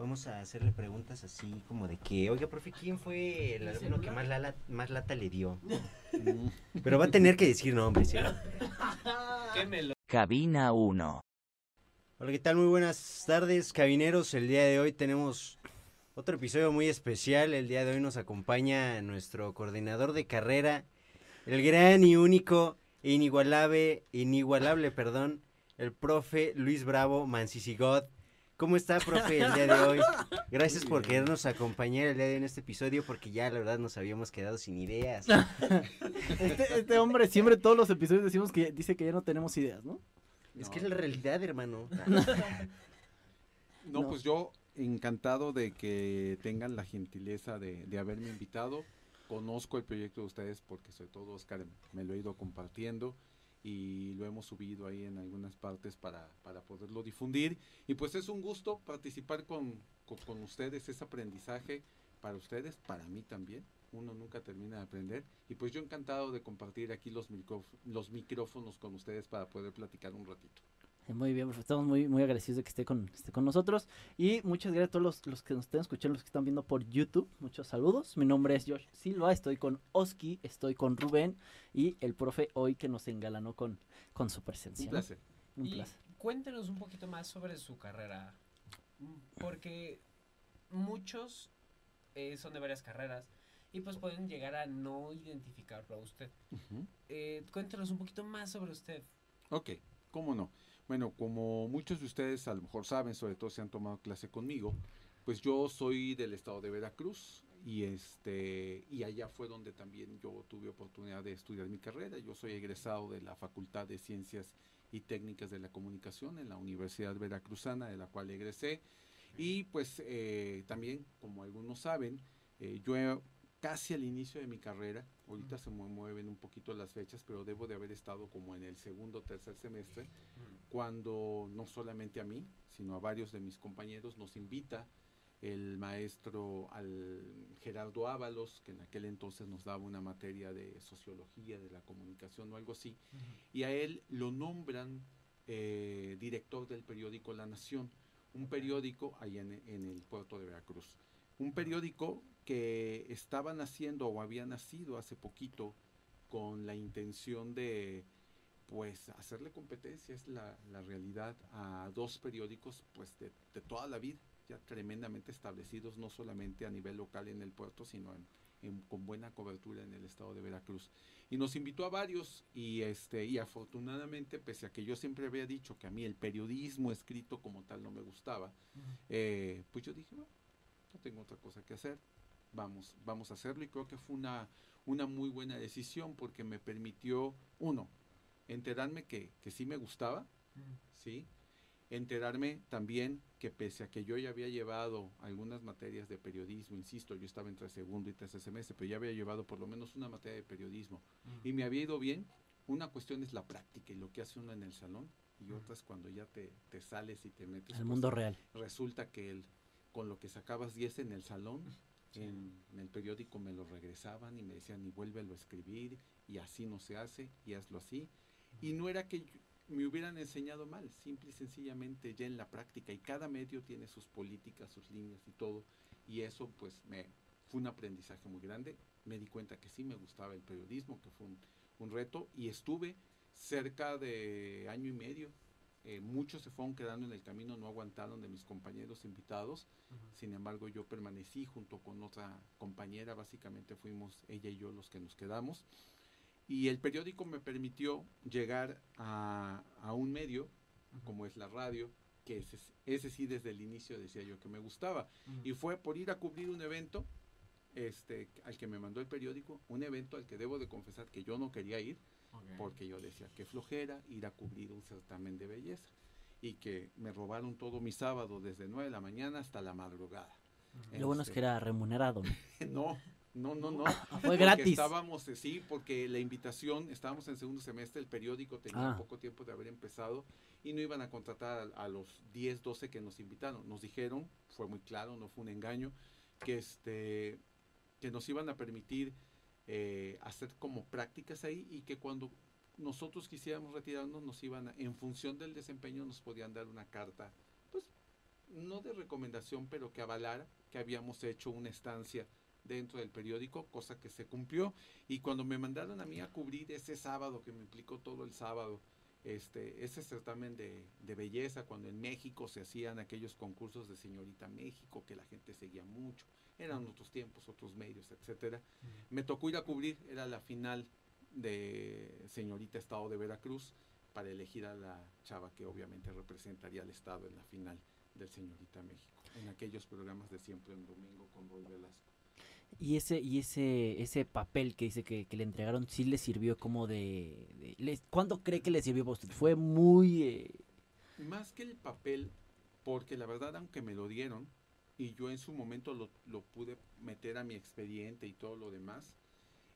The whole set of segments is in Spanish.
Vamos a hacerle preguntas así como de que, oiga, profe, ¿quién fue el alumno que más, lata le dio? Pero va a tener que decir nombres, ¿sí? Cabina 1. Hola, ¿qué tal? Muy buenas tardes, cabineros. El día de hoy tenemos otro episodio muy especial. El día de hoy nos acompaña nuestro coordinador de carrera, el gran y único, inigualable, inigualable, perdón, el profe Luis Bravo Mancisigod. ¿Cómo está, profe, el día de hoy? Gracias por querernos acompañar el día de hoy en este episodio, porque ya la verdad nos habíamos quedado sin ideas. Este, este hombre siempre todos los episodios decimos que dice que ya no tenemos ideas, ¿no? Es que es la realidad, hermano. No, No. pues yo encantado de que tengan la gentileza de, de haberme invitado. Conozco el proyecto de ustedes porque sobre todo Oscar me lo he ido compartiendo y lo hemos subido ahí en algunas partes para, para poderlo difundir. Y pues es un gusto participar con, con, ustedes, es aprendizaje para ustedes, para mí también. Uno nunca termina de aprender. Y pues yo encantado de compartir aquí los, micróf- los micrófonos con ustedes para poder platicar un ratito. Eh, Muy bien, profe, estamos muy, muy agradecidos de que esté con, esté con nosotros. Y muchas gracias a todos los, los que nos estén escuchando, los que están viendo por YouTube. Muchos saludos. Mi nombre es Josh Silva, estoy con Oski, estoy con Rubén y el profe hoy que nos engalanó con, con su presencia. Un ¿no? placer. Un y placer. cuéntenos un poquito más sobre su carrera, porque muchos eh, son de varias carreras y pues pueden llegar a no identificarlo a usted. Eh, cuéntenos un poquito más sobre usted. Ok, ¿cómo no? Bueno, como muchos de ustedes a lo mejor saben, sobre todo si han tomado clase conmigo, pues yo soy del estado de Veracruz y este y allá fue donde también yo tuve oportunidad de estudiar mi carrera. Yo soy egresado de la Facultad de Ciencias y Técnicas de la Comunicación en la Universidad Veracruzana, de la cual egresé. Y pues eh, también, como algunos saben, eh, yo he- casi al inicio de mi carrera, ahorita se me mueven un poquito las fechas, pero debo de haber estado como en el segundo o tercer semestre, cuando no solamente a mí, sino a varios de mis compañeros nos invita el maestro al Gerardo Ábalos, que en aquel entonces nos daba una materia de sociología de la comunicación o algo así, y a él lo nombran eh, director del periódico La Nación, un periódico en, en el puerto de Veracruz. Un periódico que estaba naciendo o había nacido hace poquito con la intención de pues hacerle competencia, es la, la realidad, a dos periódicos pues de, de toda la vida, ya tremendamente establecidos, no solamente a nivel local en el puerto, sino en, en- con buena cobertura en el estado de Veracruz. Y nos invitó a varios y este y afortunadamente, pese a que yo siempre había dicho que a mí el periodismo escrito como tal no me gustaba, eh, pues yo dije, bueno, no tengo otra cosa que hacer, vamos, vamos a hacerlo y creo que fue una, una muy buena decisión porque me permitió, uno, enterarme que, que sí me gustaba, ¿sí? Enterarme también que pese a que yo ya había llevado algunas materias de periodismo, insisto, yo estaba entre segundo y tercer semestre, pero ya había llevado por lo menos una materia de periodismo y me había ido bien. Una cuestión es la práctica y lo que hace uno en el salón y otra es cuando ya te, te sales y te metes. El pues, mundo real. resulta que el, con lo que sacabas 10 en el salón, en, en el periódico me lo regresaban y me decían, y vuélvelo a escribir, y así no se hace, y hazlo así. Y no era que me hubieran enseñado mal, simple y sencillamente ya en la práctica, y cada medio tiene sus políticas, sus líneas y todo, y eso pues me fue un aprendizaje muy grande. Me di cuenta que sí me gustaba el periodismo, que fue un, un reto, y estuve cerca de año y medio eh, muchos se fueron quedando en el camino, no aguantaron de mis compañeros invitados. Sin embargo, yo permanecí junto con otra compañera, básicamente fuimos ella y yo los que nos quedamos. Y el periódico me permitió llegar a, a un medio, como es la radio, que ese, ese sí desde el inicio decía yo que me gustaba. Y fue por ir a cubrir un evento este, al que me mandó el periódico, un evento al que debo de confesar que yo no quería ir, porque yo decía que flojera ir a cubrir un certamen de belleza y que me robaron todo mi sábado desde 9 de la mañana hasta la madrugada. Lo bueno es Este, que era remunerado. ¿no? No, no, no, no. Fue gratis. Estábamos, eh, sí, porque la invitación, estábamos en segundo semestre, el periódico tenía Ah. poco tiempo de haber empezado y no iban a contratar a, a los 10, 12 que nos invitaron. Nos dijeron, fue muy claro, no fue un engaño, que este que nos iban a permitir eh, hacer como prácticas ahí y que cuando nosotros quisiéramos retirarnos nos iban a- en función del desempeño nos podían dar una carta pues no de recomendación, pero que avalara que habíamos hecho una estancia dentro del periódico, cosa que se cumplió. Y cuando me mandaron a mí a cubrir ese sábado, que me implicó todo el sábado, este, ese certamen de, de, belleza, cuando en México se hacían aquellos concursos de señorita México, que la gente seguía mucho, eran otros tiempos, otros medios, etcétera. Me tocó ir a cubrir, era la final de señorita Estado de Veracruz, para elegir a la chava que obviamente representaría al Estado en la final del señorita México, en aquellos programas de siempre en domingo con Roy Velasco. Y ese, y ese, ese papel que dice que, que le entregaron, ¿sí le sirvió como de... de les, ¿Cuándo cree que le sirvió para usted? Fue muy... Eh... Más que el papel, porque la verdad, aunque me lo dieron, y yo en su momento lo, lo pude meter a mi expediente y todo lo demás,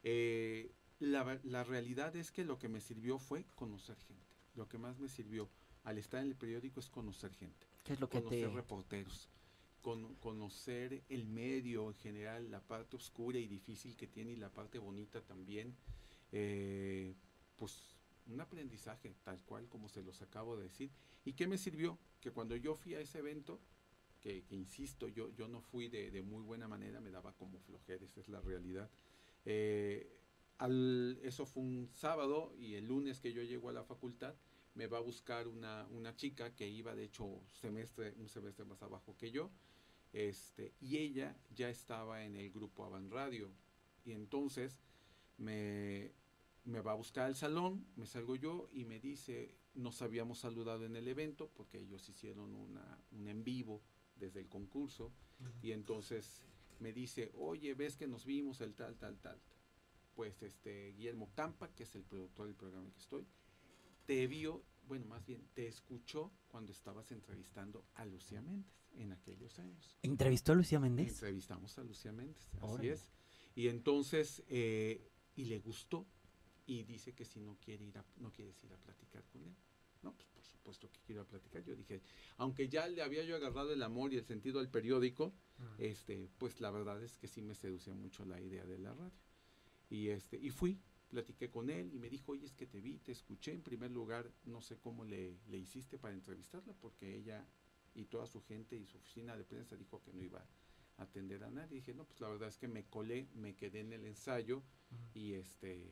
eh, la, la, realidad es que lo que me sirvió fue conocer gente. Lo que más me sirvió al estar en el periódico es conocer gente. ¿Qué es lo que conocer te... reporteros con, conocer el medio en general, la parte oscura y difícil que tiene y la parte bonita también, eh, pues un aprendizaje tal cual como se los acabo de decir. ¿Y qué me sirvió? Que cuando yo fui a ese evento, que, que insisto, yo, yo no fui de, de, muy buena manera, me daba como flojera, esa es la realidad. Eh, al, eso fue un sábado y el lunes que yo llego a la facultad, me va a buscar una, una chica que iba de hecho semestre, un semestre más abajo que yo, este, y ella ya estaba en el grupo Avan Radio. Y entonces me, me va a buscar al salón, me salgo yo y me dice, nos habíamos saludado en el evento porque ellos hicieron una, un en vivo desde el concurso. Uh -huh. Y entonces me dice, oye, ves que nos vimos el tal, tal, tal. Pues este Guillermo Campa, que es el productor del programa en que estoy, te vio, bueno, más bien, te escuchó cuando estabas entrevistando a Lucía Méndez en aquellos años. ¿Entrevistó a Lucía Méndez? Entrevistamos a Lucía Méndez, así Órale. es. Y entonces, eh, y le gustó, y dice que si no quiere ir a, no quieres ir a platicar con él. No, pues por supuesto que quiero platicar. Yo dije, aunque ya le había yo agarrado el amor y el sentido al periódico, uh -huh. este, pues la verdad es que sí me seducía mucho la idea de la radio. Y este, y fui, platiqué con él y me dijo, oye, es que te vi, te escuché. En primer lugar, no sé cómo le, le hiciste para entrevistarla, porque ella y toda su gente y su oficina de prensa dijo que no iba a atender a nadie. Y dije, no, pues la verdad es que me colé, me quedé en el ensayo uh -huh. y este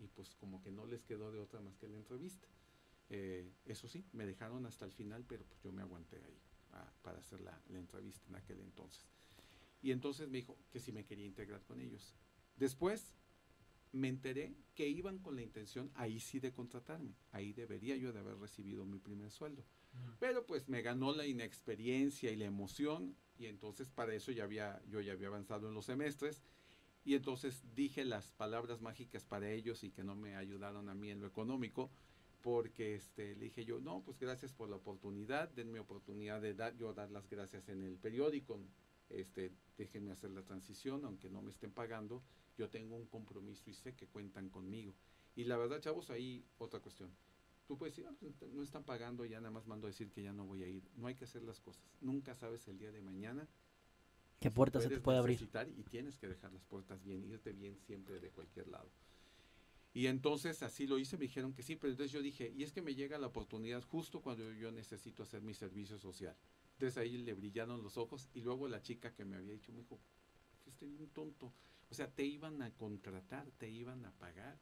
y pues como que no les quedó de otra más que la entrevista. Eh, eso sí, me dejaron hasta el final, pero pues yo me aguanté ahí a, para hacer la, la, entrevista en aquel entonces. Y entonces me dijo que si me quería integrar con ellos. Después me enteré que iban con la intención ahí sí de contratarme. Ahí debería yo de haber recibido mi primer sueldo. Uh -huh. Pero pues me ganó la inexperiencia y la emoción y entonces para eso ya había yo ya había avanzado en los semestres y entonces dije las palabras mágicas para ellos y que no me ayudaron a mí en lo económico porque este le dije yo no pues gracias por la oportunidad denme oportunidad de dar yo dar las gracias en el periódico este déjenme hacer la transición aunque no me estén pagando yo tengo un compromiso y sé que cuentan conmigo y la verdad chavos ahí otra cuestión tú puedes decir, ah, no están pagando, ya nada más mando a decir que ya no voy a ir. No hay que hacer las cosas. Nunca sabes el día de mañana qué puertas se te puede abrir. Y tienes que dejar las puertas bien, irte bien siempre de cualquier lado. Y entonces así lo hice, me dijeron que sí, pero entonces yo dije, y es que me llega la oportunidad justo cuando yo necesito hacer mi servicio social. Entonces ahí le brillaron los ojos y luego la chica que me había dicho me dijo, fuiste un tonto. O sea, te iban a contratar, te iban a pagar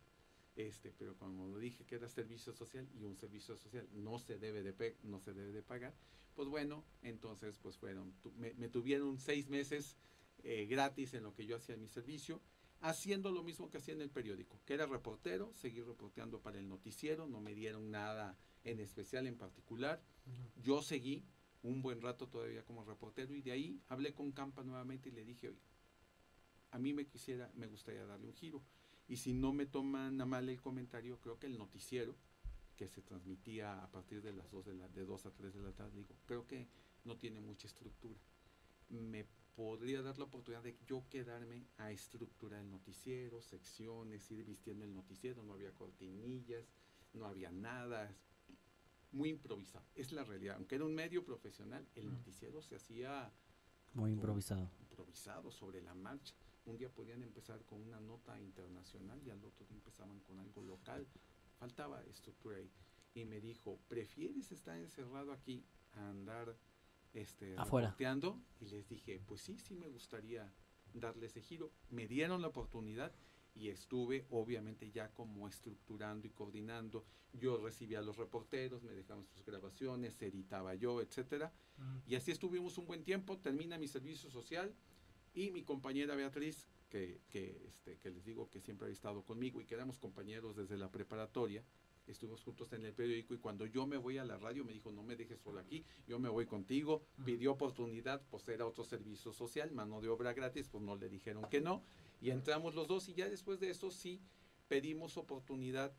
este, pero cuando dije que era servicio social y un servicio social no se debe de, no se debe de pagar, pues bueno, entonces pues fueron, tu, me, me, tuvieron seis meses eh, gratis en lo que yo hacía mi servicio, haciendo lo mismo que hacía en el periódico, que era reportero, seguir reporteando para el noticiero, no me dieron nada en especial, en particular, uh -huh. yo seguí un buen rato todavía como reportero y de ahí hablé con Campa nuevamente y le dije, oye, a mí me quisiera, me gustaría darle un giro y si no me toman a mal el comentario, creo que el noticiero que se transmitía a partir de las 2 de, la, de 2 a 3 de la tarde, digo, creo que no tiene mucha estructura. Me podría dar la oportunidad de yo quedarme a estructurar el noticiero, secciones, ir vistiendo el noticiero, no había cortinillas, no había nada, muy improvisado, es la realidad. Aunque era un medio profesional, el noticiero se hacía muy improvisado. Improvisado sobre la marcha un día podían empezar con una nota internacional y al otro día empezaban con algo local. Faltaba estructura ahí. Y me dijo, ¿prefieres estar encerrado aquí a andar este, Afuera. reporteando, y les dije, pues sí, sí me gustaría darle ese giro. Me dieron la oportunidad y estuve obviamente ya como estructurando y coordinando. Yo recibía a los reporteros, me dejaban sus grabaciones, editaba yo, etcétera. Y así estuvimos un buen tiempo, termina mi servicio social y mi compañera Beatriz, que, que, este, que les digo que siempre ha estado conmigo y que éramos compañeros desde la preparatoria, estuvimos juntos en el periódico y cuando yo me voy a la radio me dijo, no me dejes solo aquí, yo me voy contigo, pidió oportunidad, pues era otro servicio social, mano de obra gratis, pues no le dijeron que no, y entramos los dos y ya después de eso sí pedimos oportunidad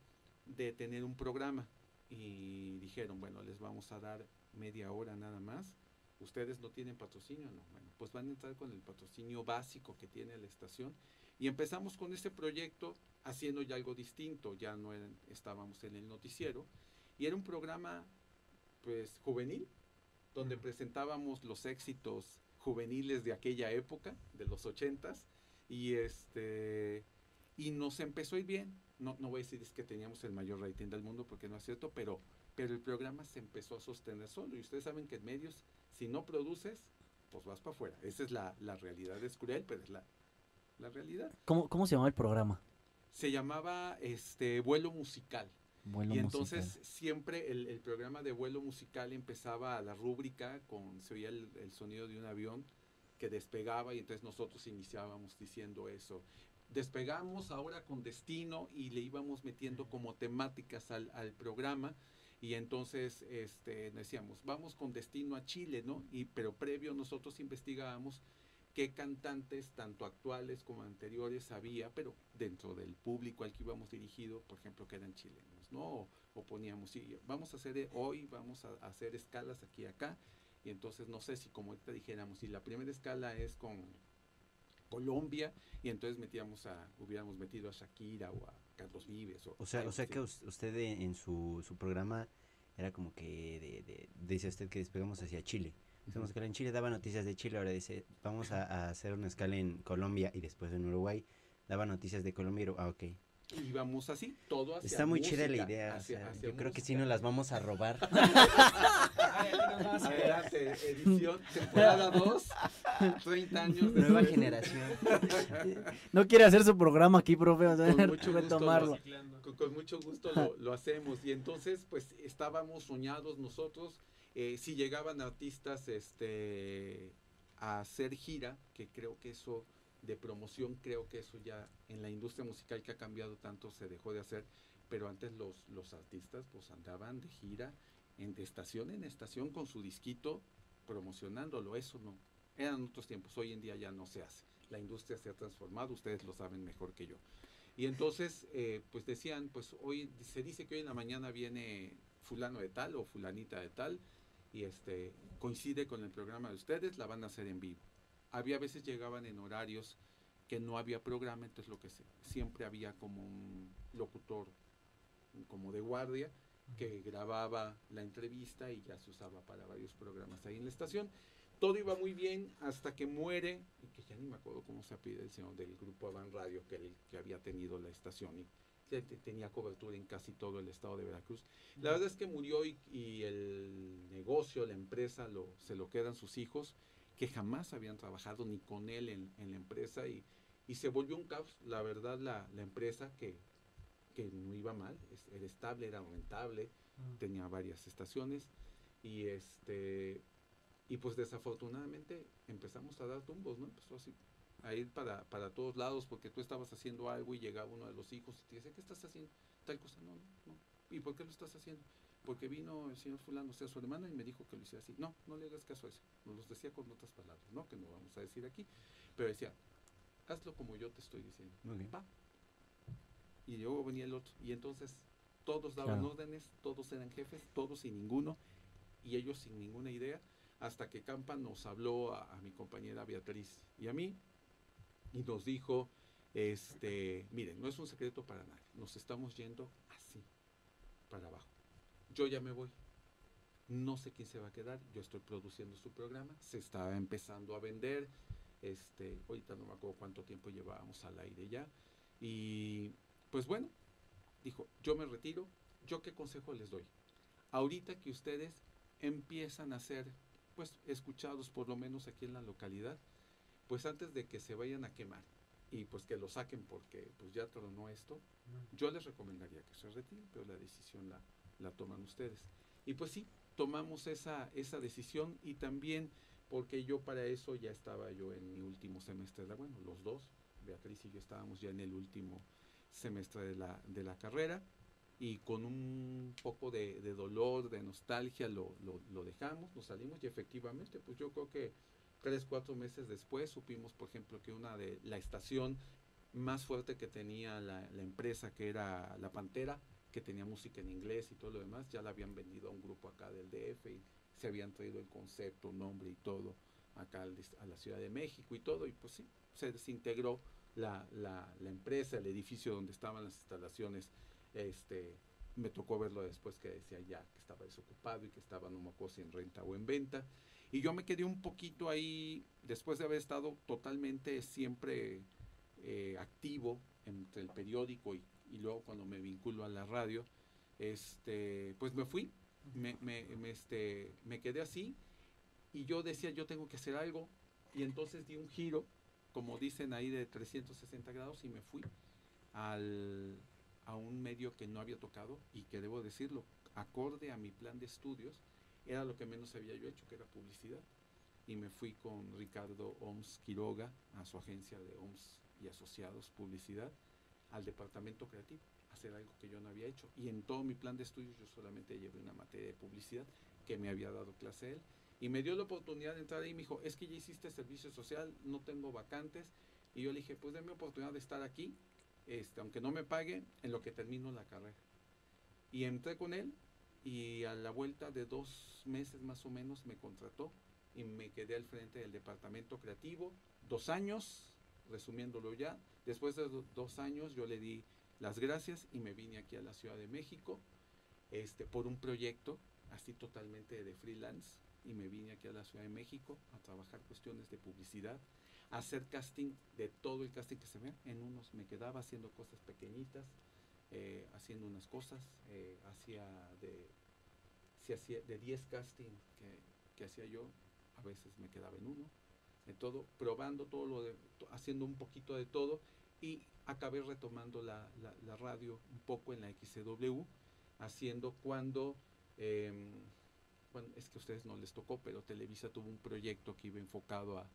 de tener un programa. Y dijeron, bueno, les vamos a dar media hora nada más. Ustedes no tienen patrocinio, no. Bueno, pues van a entrar con el patrocinio básico que tiene la estación. Y empezamos con este proyecto haciendo ya algo distinto. Ya no eran- estábamos en el noticiero. Y era un programa, pues, juvenil, donde presentábamos los éxitos juveniles de aquella época, de los ochentas. Y este y nos empezó a ir bien. No, no voy a decir es que teníamos el mayor rating del mundo porque no es cierto, pero, pero el programa se empezó a sostener solo. Y ustedes saben que en medios, si no produces, pues vas para afuera. Esa es la, la realidad. Es cruel, pero es la, la realidad. ¿Cómo, ¿Cómo se llama el programa? Se llamaba este vuelo musical. Vuelo y entonces musical. siempre el, el programa de vuelo musical empezaba la rúbrica con, se oía el, el sonido de un avión que despegaba y entonces nosotros iniciábamos diciendo eso. Despegamos ahora con destino y le íbamos metiendo como temáticas al, al programa y entonces este, decíamos, vamos con destino a Chile, ¿no? Y, pero previo nosotros investigábamos qué cantantes, tanto actuales como anteriores, había, pero dentro del público al que íbamos dirigido, por ejemplo, que eran chilenos, ¿no? O, poníamos, sí, vamos a hacer eh, hoy, vamos a, hacer escalas aquí y acá, y entonces no sé si como ahorita dijéramos, si la primera escala es con Colombia, y entonces metíamos a, hubiéramos metido a Shakira o a Carlos Vives. O, O sea, o sea que us- usted en su, su programa era como que de, de- dice usted que despegamos hacia Chile. Hacemos escala en Chile, daba noticias de Chile, ahora dice, vamos a, a hacer una escala en Colombia y después en Uruguay, daba noticias de Colombia y ah, ok. Y íbamos así, todo hacia Está muy chida la música, idea, o hacia- sea, hacia yo creo que sí música. nos las vamos a robar. Vamos Adelante, edición, temporada 2, 30 años. Nueva después. generación. No quiere hacer su programa aquí, profe. o sea, Con mucho gusto, tomarlo. reciclando. Con, con mucho gusto lo, lo hacemos. Y entonces, pues, estábamos soñados nosotros. eh, si llegaban artistas este, a hacer gira, que creo que eso de promoción, creo que eso ya en la industria musical que ha cambiado tanto se dejó de hacer. Pero antes los, los artistas pues andaban de gira en, de estación en estación con su disquito promocionándolo. Eso no. Eran otros tiempos. Hoy en día ya no se hace. La industria se ha transformado. Ustedes lo saben mejor que yo. Y entonces, eh, pues decían, pues hoy se dice que hoy en la mañana viene fulano de tal o fulanita de tal y este coincide con el programa de ustedes, la van a hacer en vivo. Había veces llegaban en horarios que no había programa, entonces lo que se, siempre había como un locutor como de guardia que grababa la entrevista y ya se usaba para varios programas ahí en la estación. Todo iba muy bien hasta que muere, y que ya ni me acuerdo cómo se pide el señor del grupo Avan Radio que, el- que había tenido la estación y te- tenía cobertura en casi todo el estado de Veracruz. La verdad es que murió y, y el negocio, la empresa, lo, se lo quedan sus hijos, que jamás habían trabajado ni con él en, en la empresa y, y se volvió un caos. La verdad, la, la empresa que, que no iba mal, era estable, era rentable, tenía varias estaciones y este y pues desafortunadamente empezamos a dar tumbos, ¿no? Empezó así a ir para, para todos lados porque tú estabas haciendo algo y llegaba uno de los hijos y te dice, ¿qué estás haciendo? Tal cosa, no, no, no. ¿Y por qué lo estás haciendo? Porque vino el señor fulano, o sea, su hermana, y me dijo que lo hiciera así. No, no le hagas caso a eso. Nos los decía con otras palabras, ¿no? Que no vamos a decir aquí. Pero decía, hazlo como yo te estoy diciendo. Ok. Va. Y luego venía el otro. Y entonces todos daban Claro. órdenes, todos eran jefes, todos sin ninguno, y ellos sin ninguna idea, hasta que Campa nos habló a, a mi compañera Beatriz y a mí, y nos dijo, este, miren, no es un secreto para nadie, nos estamos yendo así, para abajo. Yo ya me voy. No sé quién se va a quedar, yo estoy produciendo su programa, se está empezando a vender, este, ahorita no me acuerdo cuánto tiempo llevábamos al aire ya, y pues bueno, dijo, yo me retiro, ¿yo qué consejo les doy? Ahorita que ustedes empiezan a hacer pues escuchados por lo menos aquí en la localidad, pues antes de que se vayan a quemar y pues que lo saquen porque pues ya tronó esto, yo les recomendaría que se retiren, pero la decisión la, la toman ustedes. Y pues sí, tomamos esa, esa decisión y también porque yo para eso ya estaba yo en mi último semestre, de la, bueno, los dos, Beatriz y yo estábamos ya en el último semestre de la, de la carrera y con un poco de, dolor, de nostalgia, lo, lo, lo, dejamos, nos salimos y efectivamente, pues yo creo que tres, cuatro meses después supimos, por ejemplo, que una de la estación más fuerte que tenía la empresa, que era La Pantera, que tenía música en inglés y todo lo demás, ya la habían vendido a un grupo acá del DF y se habían traído el concepto, nombre y todo acá a la Ciudad de México y todo, y pues sí, se desintegró la, la, la, empresa, el edificio donde estaban las instalaciones, este, me tocó verlo después que decía ya que estaba desocupado y que estaba no me acuerdo si en renta o en venta, y yo me quedé un poquito ahí, después de haber estado totalmente siempre eh, activo entre el periódico y, y luego cuando me vinculo a la radio, este, pues me fui, me, me, me, este, me quedé así y yo decía, yo tengo que hacer algo. Y entonces di un giro, como dicen ahí, de 360 grados y me fui al, a un medio que no había tocado y que debo decirlo, acorde a mi plan de estudios, era lo que menos había yo hecho, que era publicidad. Y me fui con Ricardo Oms Quiroga a su agencia de Oms y Asociados Publicidad al departamento creativo, hacer algo que yo no había hecho. Y en todo mi plan de estudios yo solamente llevé una materia de publicidad que me había dado clase él. Y me dio la oportunidad de entrar ahí y me dijo, es que ya hiciste servicio social, no tengo vacantes. Y yo le dije, pues déme oportunidad de estar aquí, este, aunque no me pague, en lo que termino la carrera. Y entré con él y a la vuelta de dos meses más o menos me contrató y me quedé al frente del departamento creativo. Dos años, resumiéndolo ya, después de do, dos años yo le di las gracias y me vine aquí a la Ciudad de México este, por un proyecto así totalmente de freelance y me vine aquí a la Ciudad de México a trabajar cuestiones de publicidad, a hacer casting de todo el casting que se ve. En unos me quedaba haciendo cosas pequeñitas, eh, haciendo unas cosas, eh, hacía de, si hacía de 10 casting que, que hacía yo, a veces me quedaba en uno, de todo, probando todo lo de, haciendo un poquito de todo y acabé retomando la, la, radio un poco en la XCW, haciendo cuando... Eh, bueno, es que a ustedes no les tocó, pero Televisa tuvo un proyecto que iba enfocado a,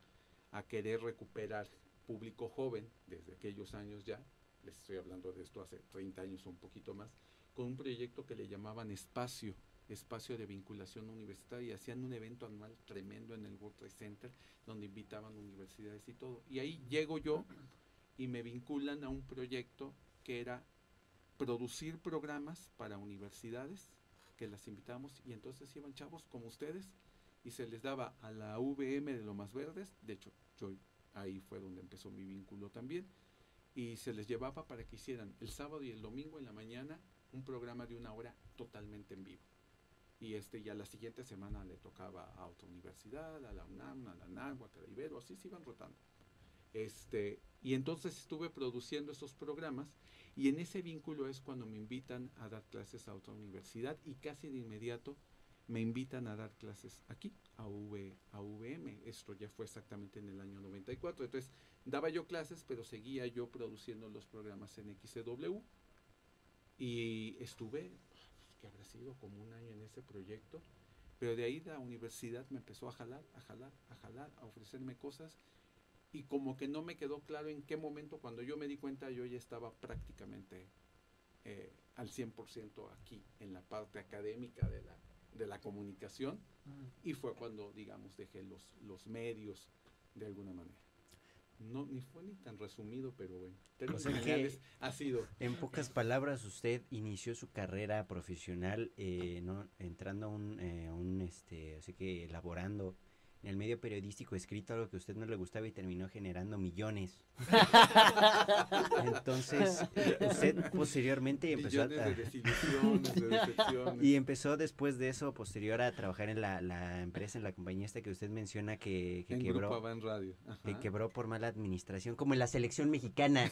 a, querer recuperar público joven desde aquellos años ya, les estoy hablando de esto hace 30 años o un poquito más, con un proyecto que le llamaban Espacio, Espacio de Vinculación Universitaria, y hacían un evento anual tremendo en el World Trade Center, donde invitaban universidades y todo. Y ahí llego yo y me vinculan a un proyecto que era producir programas para universidades que las invitamos y entonces iban chavos como ustedes y se les daba a la VM de Lomas Verdes, de hecho yo ahí fue donde empezó mi vínculo también, y se les llevaba para que hicieran el sábado y el domingo en la mañana un programa de una hora totalmente en vivo. Y este ya la siguiente semana le tocaba a otra universidad, a la UNAM, a la NAGUAC, a la Ibero, así se iban rotando. Este, y entonces estuve produciendo esos programas y en ese vínculo es cuando me invitan a dar clases a otra universidad y casi de inmediato me invitan a dar clases aquí, a, v, a VM. Esto ya fue exactamente en el año 94. Entonces, daba yo clases, pero seguía yo produciendo los programas en XCW. Y estuve, que habrá sido como un año en ese proyecto. Pero de ahí la universidad me empezó a jalar, a jalar, a jalar, a ofrecerme cosas y como que no me quedó claro en qué momento, cuando yo me di cuenta, yo ya estaba prácticamente eh, al 100% aquí, en la parte académica de la, de la comunicación, y fue cuando, digamos, dejé los, los medios de alguna manera. No, ni fue ni tan resumido, pero bueno, o sea que, ha sido. En pocas palabras, usted inició su carrera profesional, eh, ¿no? entrando a un, eh, un, este, así que elaborando en el medio periodístico escrito algo que a usted no le gustaba y terminó generando millones. Entonces, usted posteriormente empezó a, de desilusiones, de decepciones. y empezó después de eso, posterior a trabajar en la, la empresa, en la compañía esta que usted menciona que, que en quebró. Grupo Avan Radio. Ajá. Que quebró por mala administración, como en la selección mexicana.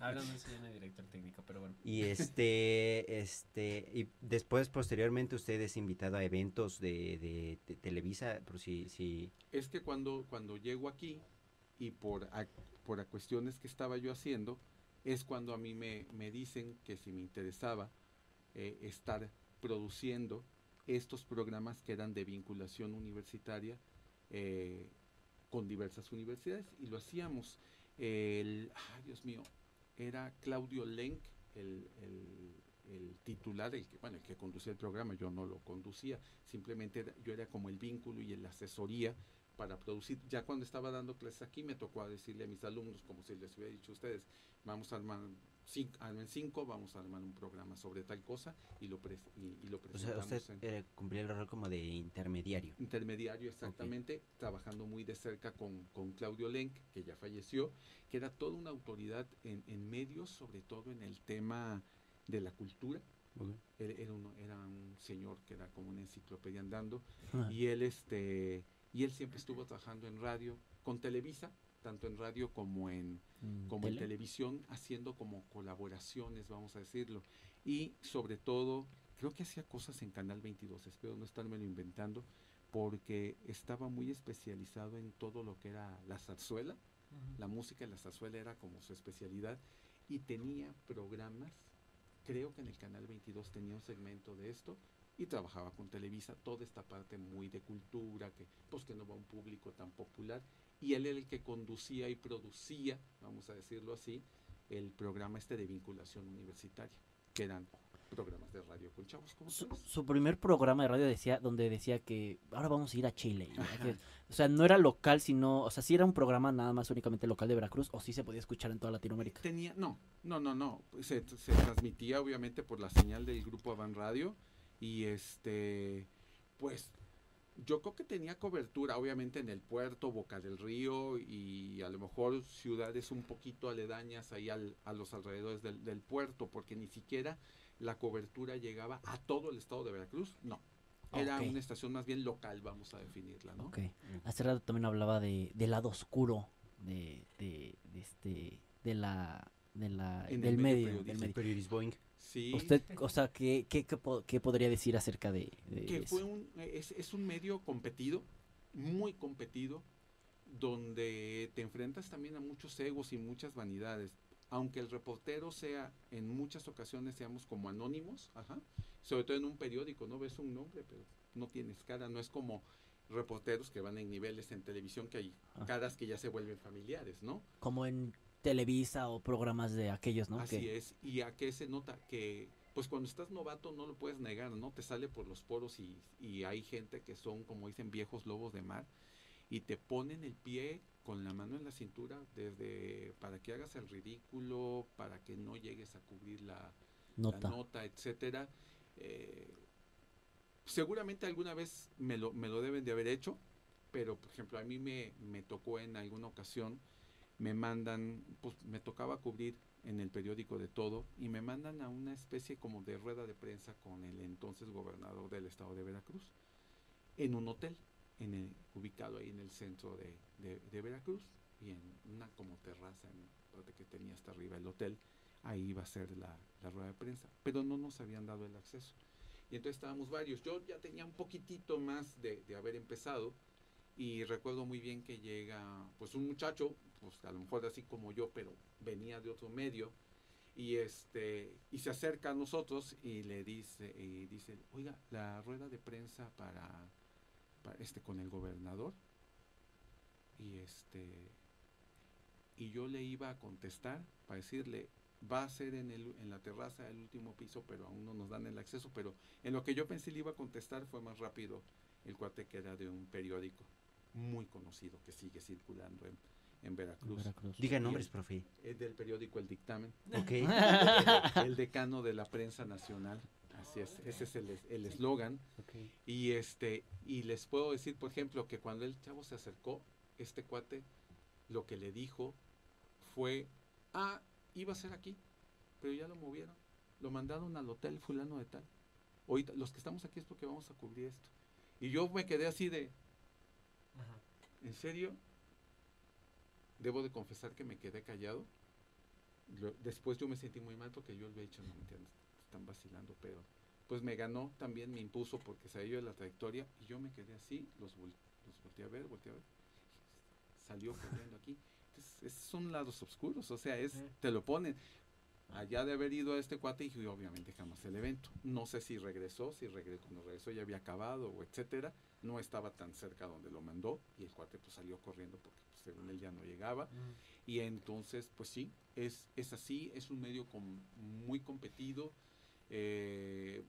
Ahora no soy una director técnico, pero Y este, este, y después, posteriormente, usted es invitado a eventos de, de- de Televisa, por si, si, Es que cuando, cuando llego aquí y por, a- por a cuestiones que estaba yo haciendo, es cuando a mí me, me dicen que si me interesaba eh, estar produciendo estos programas que eran de vinculación universitaria eh, con diversas universidades y lo hacíamos. El, ay, Dios mío, era Claudio Lenk, el, el- el titular, el que, bueno, el que conducía el programa, yo no lo conducía, simplemente era- yo era como el vínculo y la asesoría para producir. Ya cuando estaba dando clases aquí me tocó decirle a mis alumnos, como si les hubiera dicho a ustedes, vamos a armar cinco, armen cinco, vamos a armar un programa sobre tal cosa y lo, pres- y, y lo o sea, presentamos usted en- eh, cumplía el rol como de intermediario. intermediario exactamente, trabajando muy de cerca con, con Claudio Lenk, que ya falleció, que era toda una autoridad en, en medios, sobre todo en el tema de la cultura. Él era, un, era un señor que era como una enciclopedia andando y él este y él siempre estuvo trabajando en radio con Televisa tanto en radio como en Mm, como en tele. televisión haciendo como colaboraciones vamos a decirlo. Y sobre todo creo que hacía cosas en Canal 22 espero no estármelo inventando porque estaba muy especializado en todo lo que era la zarzuela. La música de la zarzuela era como su especialidad y tenía programas, creo que en el canal 22 tenía un segmento de esto y trabajaba con Televisa toda esta parte muy de cultura que pues que no va a un público tan popular y él era el que conducía y producía, vamos a decirlo así, el programa este de vinculación universitaria, que eran programas de radio con chavos como Su, su primer programa de radio decía, donde decía que ahora vamos a ir a Chile. que- o sea, no era local, sino, o sea, sí era un programa nada más únicamente local de Veracruz, o sí se podía escuchar en toda Latinoamérica. Tenía, no, no, no, no. Se, se transmitía obviamente por la señal del grupo Avan Radio y este, pues yo creo que tenía cobertura obviamente en el puerto, Boca del Río y a lo mejor ciudades un poquito aledañas ahí al- a los alrededores del, del puerto, porque ni siquiera la cobertura llegaba a todo el estado de Veracruz, no. Era una estación más bien local, vamos a definirla, ¿no? Ok. Hace rato también hablaba de, del lado oscuro de, de, de este, de la, de la, En del medio medio. del medio. Periodismo. Sí, Usted, o sea, ¿qué, qué, qué, po- qué podría decir acerca de, de que eso? fue un es, es un medio competido muy competido donde te enfrentas también a muchos egos y muchas vanidades aunque el reportero sea en muchas ocasiones seamos como anónimos ajá, sobre todo en un periódico no ves un nombre pero no tienes cara no es como reporteros que van en niveles en televisión que hay Ah. caras que ya se vuelven familiares no Como en Televisa o programas de aquellos, ¿no? Así Que- es, y a qué se nota que, pues cuando estás novato no lo puedes negar, ¿no? Te sale por los poros y, y hay gente que son, como dicen, viejos lobos de mar y te ponen el pie con la mano en la cintura desde para que hagas el ridículo, para que no llegues a cubrir la, la Nota. nota, etcétera. Eh, seguramente alguna vez me lo, me lo deben de haber hecho, pero por ejemplo a mí me, me tocó en alguna ocasión, me mandan, pues me tocaba cubrir en el periódico de todo y me mandan a una especie como de rueda de prensa con el entonces gobernador del estado de Veracruz en un hotel ubicado ahí en el centro de, Veracruz y en una como terraza en, que tenía hasta arriba el hotel ahí iba a ser la, rueda de prensa. Pero no nos habían dado el acceso. Y entonces estábamos varios. Yo ya tenía un poquitito más de haber empezado y recuerdo muy bien que llega pues un muchacho pues a lo mejor así como yo pero venía de otro medio y este y se acerca a nosotros y le dice y dice oiga la rueda de prensa para, este con el gobernador y este y yo le iba a contestar para decirle va a ser en el en la terraza del último piso pero aún no nos dan el acceso pero en lo que yo pensé le iba a contestar fue más rápido el cuate que era de un periódico muy conocido que sigue circulando en, en Veracruz. Veracruz. Diga nombres, el- profe. Es del periódico El Dictamen, Ok. el decano de la prensa nacional. Así es, ese es el es- el eslogan. ok. Y este, y les puedo decir, por ejemplo, que cuando el chavo se acercó, este cuate, lo que le dijo fue, ah, iba a ser aquí, pero ya lo movieron. Lo mandaron al hotel fulano de tal. Ahorita, los que estamos aquí es porque vamos a cubrir esto. Y yo me quedé así de, ¿en serio? Debo de confesar que me quedé callado. después yo me sentí muy mal porque yo le había dicho, no me están vacilando, pero pues me ganó también, me impuso porque se de la trayectoria y yo me quedé así, los, vol- los volteé a ver, volteé a ver, salió corriendo aquí. Entonces, esos son lados oscuros, o sea, es, te lo ponen. Allá de haber ido a este cuate y obviamente jamás el evento. No sé si regresó, si regresó, cuando regresó ya había acabado o etcétera. No estaba tan cerca donde lo mandó y el cuate pues salió corriendo porque pues, según él ya no llegaba. Y entonces, pues sí, es, es así, es un medio com- muy competido. Eh,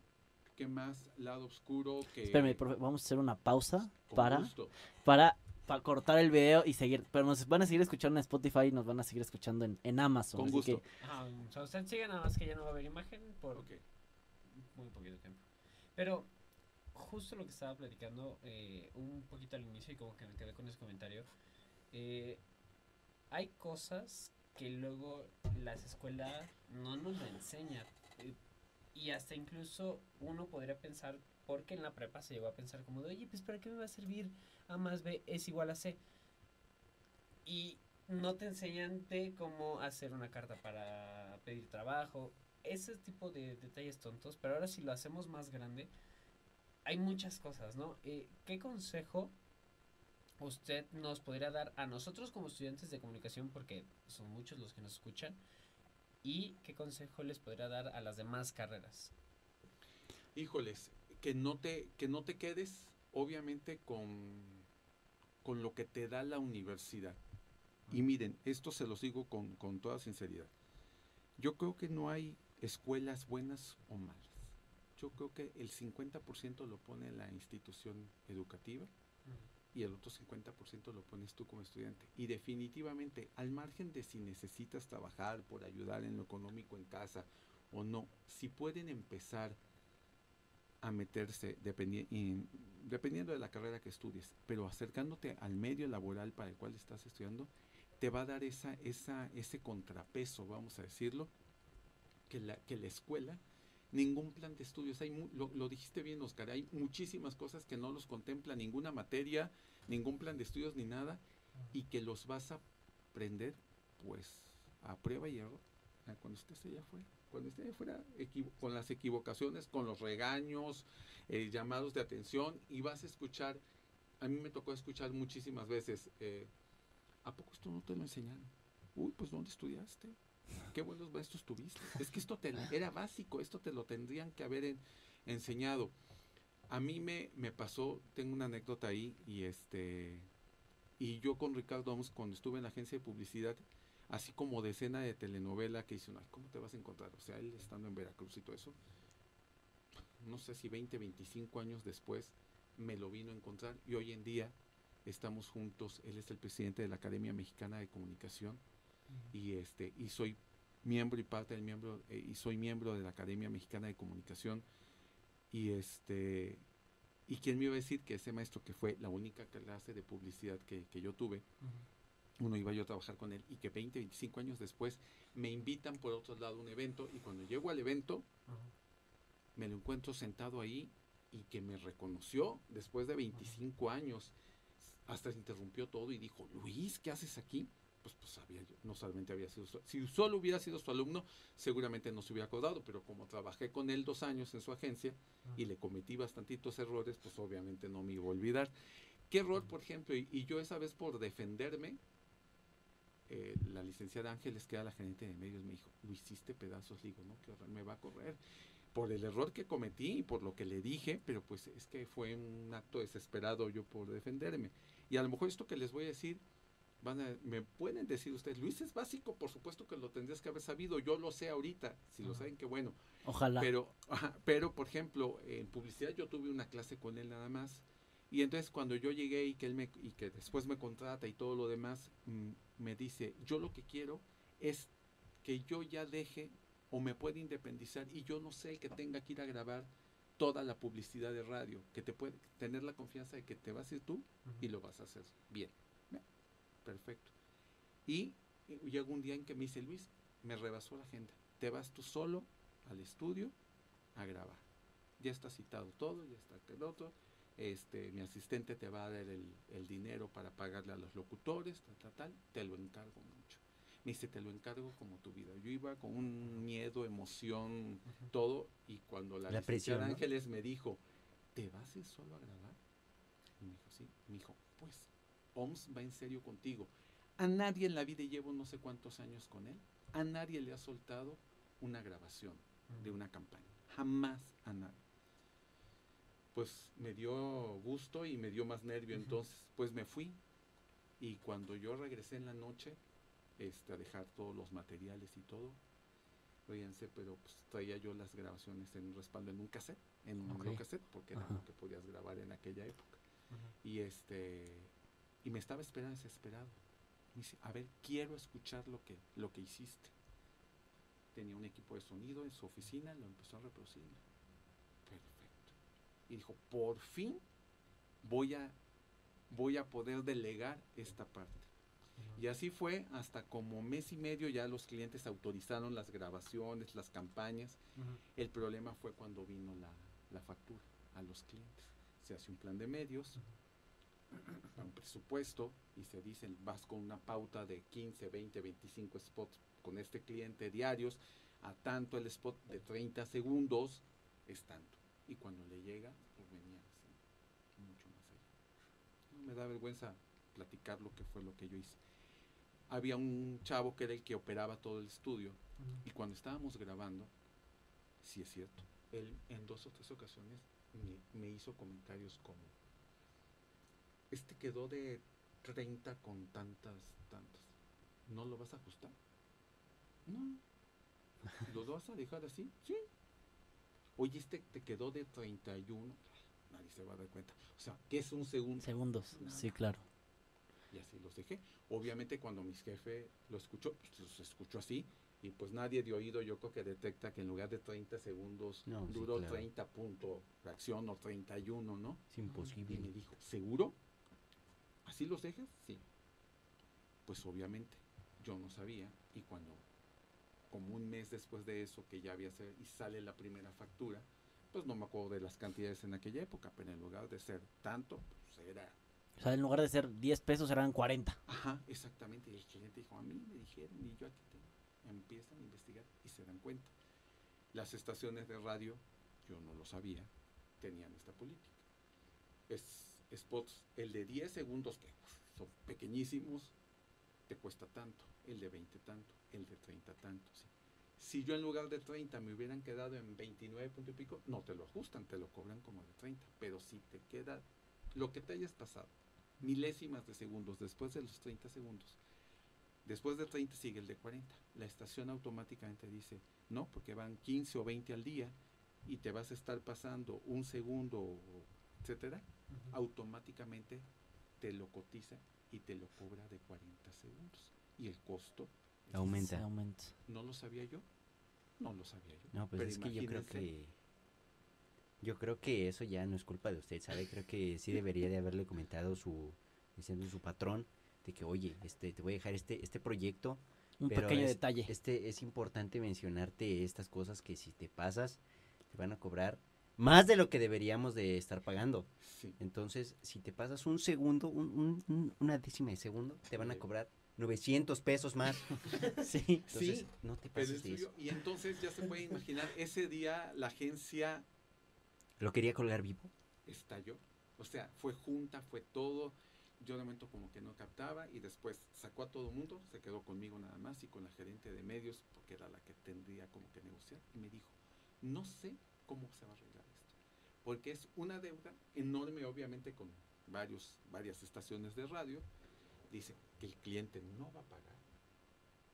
¿Qué más? Lado oscuro que... Espérame, profe, vamos a hacer una pausa para, gusto. para, para cortar el video y seguir. Pero nos van a seguir escuchando en Spotify y nos van a seguir escuchando en, en Amazon. Con así gusto. que Ajá, o sea, usted sigue nada más que ya no va a haber imagen por Ok. muy poquito tiempo. Pero justo lo que estaba platicando eh, un poquito al inicio y como que me quedé con ese comentario. eh, hay cosas que luego las escuelas no nos lo enseñan. eh, y hasta incluso uno podría pensar, porque en la prepa se llegó a pensar como de, oye, pues ¿para qué me va a servir A más B es igual a C? Y no te enseñan de cómo hacer una carta para pedir trabajo, ese tipo de detalles tontos, pero ahora si lo hacemos más grande, hay muchas cosas, ¿no? Eh, ¿Qué consejo usted nos podría dar a nosotros como estudiantes de comunicación, porque son muchos los que nos escuchan, y qué consejo les podría dar a las demás carreras? Híjoles, que no te, que no te quedes, obviamente, con, con lo que te da la universidad. Y miren, esto se los digo con, con toda sinceridad. Yo creo que no hay escuelas buenas o malas. Yo creo que el 50% lo pone la institución educativa y el otro 50% lo pones tú como estudiante. Y definitivamente, al margen de si necesitas trabajar por ayudar en lo económico en casa o no, si pueden empezar a meterse dependi- en- dependiendo de la carrera que estudies, pero acercándote al medio laboral para el cual estás estudiando, te va a dar esa, esa, ese contrapeso, vamos a decirlo, que la, que la escuela, ningún plan de estudios, hay mu- lo, dijiste bien Oscar, hay muchísimas cosas que no los contempla ninguna materia, ningún plan de estudios ni nada, y que los vas a aprender pues a prueba y error, cuando estés allá afuera, cuando estés allá con las equivocaciones, con los regaños, eh, llamados de atención, y vas a escuchar, a mí me tocó escuchar muchísimas veces, eh, ¿a poco esto no te lo enseñaron? Uy, pues ¿dónde estudiaste? Qué buenos maestros tuviste. Es que esto te, era básico, esto te lo tendrían que haber en- enseñado. A mí me, pasó, tengo una anécdota ahí, y este, y yo con Ricardo Vamos, cuando estuve en la agencia de publicidad, así como de escena de telenovela que hizo, "Ay, ¿cómo te vas a encontrar? O sea, él estando en Veracruz y todo eso, no sé si 20, 25 años después, me lo vino a encontrar y hoy en día estamos juntos, él es el presidente de la Academia Mexicana de Comunicación y este y soy miembro y parte del miembro eh, y soy miembro de la Academia Mexicana de Comunicación y este y quién me iba a decir que ese maestro que fue la única clase de publicidad que, que yo tuve uno iba yo a trabajar con él y que 20, 25 años después me invitan por otro lado a un evento y cuando llego al evento me lo encuentro sentado ahí y que me reconoció después de 25 años. Hasta se interrumpió todo y dijo, Luis, ¿qué haces aquí? Pues, pues sabía yo, no solamente había sido, su- si solo hubiera sido su alumno, seguramente no se hubiera acordado, pero como trabajé con él dos años en su agencia y le cometí bastantitos errores, pues obviamente no me iba a olvidar. ¿Qué error, por ejemplo? Y, y yo esa vez por defenderme, eh, la licenciada Ángeles, que era la gerente de medios, me dijo, lo hiciste pedazos, Le digo, no, qué horror, me va a correr por el error que cometí y por lo que le dije, pero pues es que fue un acto desesperado yo por defenderme. Y a lo mejor esto que les voy a decir, van a, me pueden decir ustedes, Luis es básico, por supuesto que lo tendrías que haber sabido, yo lo sé ahorita, si lo saben, qué bueno. ojalá. Pero, pero, por ejemplo, en publicidad yo tuve una clase con él nada más. Y entonces cuando yo llegué y que él me, y que después me contrata y todo lo demás, mm, me dice, yo lo que quiero es que yo ya deje o me pueda independizar y yo no sé que tenga que ir a grabar toda la publicidad de radio, que te puede tener la confianza de que te vas a ir tú y lo vas a hacer bien. Perfecto. Y llegó un día en que me dice, Luis, me rebasó la agenda. Te vas tú solo al estudio a grabar. Ya está citado todo, ya está el otro. Este, mi asistente te va a dar el, el dinero para pagarle a los locutores, tal, tal, tal. Te lo encargo mucho. Me dice, te lo encargo como tu vida. Yo iba con un miedo, emoción, todo, y cuando la, La presión, ¿no? Ángeles me dijo, ¿te vas a ir solo a grabar? Y me dijo, sí. Me dijo, pues, OMS va en serio contigo. A nadie en la vida y llevo no sé cuántos años con él. A nadie le ha soltado una grabación de una campaña. Jamás a nadie. Pues me dio gusto y me dio más nervio. Entonces, pues me fui. Y cuando yo regresé en la noche, este, a dejar todos los materiales y todo, ríense, pero pues traía yo las grabaciones en un respaldo en un cassette, en un Ok. videocassette, porque era Ajá. lo que podías grabar en aquella época. Y este y me estaba esperando desesperado. Me dice, a ver, quiero escuchar lo que, lo que hiciste. Tenía un equipo de sonido en su oficina, lo empezó a reproducir. Perfecto. Y dijo, por fin voy a, voy a poder delegar esta parte. Y así fue hasta como mes y medio ya los clientes autorizaron las grabaciones, las campañas. El problema fue cuando vino la, la factura a los clientes. Se hace un plan de medios, un presupuesto y se dicen, vas con una pauta de 15, 20, 25 spots con este cliente diarios, a tanto el spot de 30 segundos es tanto. Y cuando le llega, pues venía así, mucho más allá. No me da vergüenza platicar lo que fue lo que yo hice. Había un chavo que era el que operaba todo el estudio y cuando estábamos grabando, sí es cierto, él en dos o tres ocasiones me, me hizo comentarios como, este quedó de 30 con tantas, tantas. ¿No lo vas a ajustar? No. ¿Lo vas a dejar así? Sí. Oye, este te quedó de 31. Nadie se va a dar cuenta. O sea, ¿qué es un segundo? Segundos, Nada. sí, claro. Y así los dejé. Obviamente cuando mi jefe lo escuchó, pues los escuchó así. Y pues nadie de oído yo creo que detecta que en lugar de 30 segundos No, sí, duró claro. 30 punto reacción o 31, ¿no? Es Y me imposible. dijo, ¿seguro? ¿Así los dejas? Sí. Pues obviamente yo no sabía y cuando como un mes después de eso que ya había ser y sale la primera factura, pues no me acuerdo de las cantidades en aquella época, pero en lugar de ser tanto, pues era O sea, en lugar de ser 10 pesos eran 40. Ajá, exactamente. Y el cliente dijo, a mí me dijeron y yo aquí tengo. Empiezan a investigar y se dan cuenta. Las estaciones de radio, yo no lo sabía, tenían esta política. Es spots, el de 10 segundos, que son pequeñísimos, te cuesta tanto. El de 20 tanto, el de 30 tanto. sí. Si yo en lugar de 30 me hubieran quedado en 29 punto y pico, no te lo ajustan, te lo cobran como de 30. Pero si te queda lo que te hayas pasado, milésimas de segundos después de los 30 segundos. Después de 30 sigue el de 40. La estación automáticamente dice, no, porque van 15 o 20 al día y te vas a estar pasando un segundo, automáticamente te lo cotiza y te lo cobra de 40 segundos. Y el costo Aumenta. Aumenta. ¿No lo sabía yo? No lo sabía yo. No, pues Pero es que yo creo que. Yo creo que eso ya no es culpa de usted, ¿sabe? Creo que sí debería de haberle comentado su. diciendo su patrón de que, oye, este, te voy a dejar este, este proyecto. Un pero pequeño es- detalle. Este es importante mencionarte estas cosas que si te pasas, te van a cobrar más de lo que deberíamos de estar pagando. Sí. Entonces, si te pasas un segundo, un- un- un- una décima de segundo, te van a cobrar 900 pesos más. Sí. Entonces, Sí, no te pases es de eso. Y entonces ya se puede imaginar, ese día la agencia ¿Lo quería colgar vivo? estalló. O sea, fue junta, fue todo. Yo de momento como que no captaba y después sacó a todo el mundo, se quedó conmigo nada más y con la gerente de medios, porque era la que tendría como que negociar, y me dijo, no sé cómo se va a arreglar esto, porque es una deuda enorme obviamente con varios, varias estaciones de radio, dice que el cliente no va a pagar,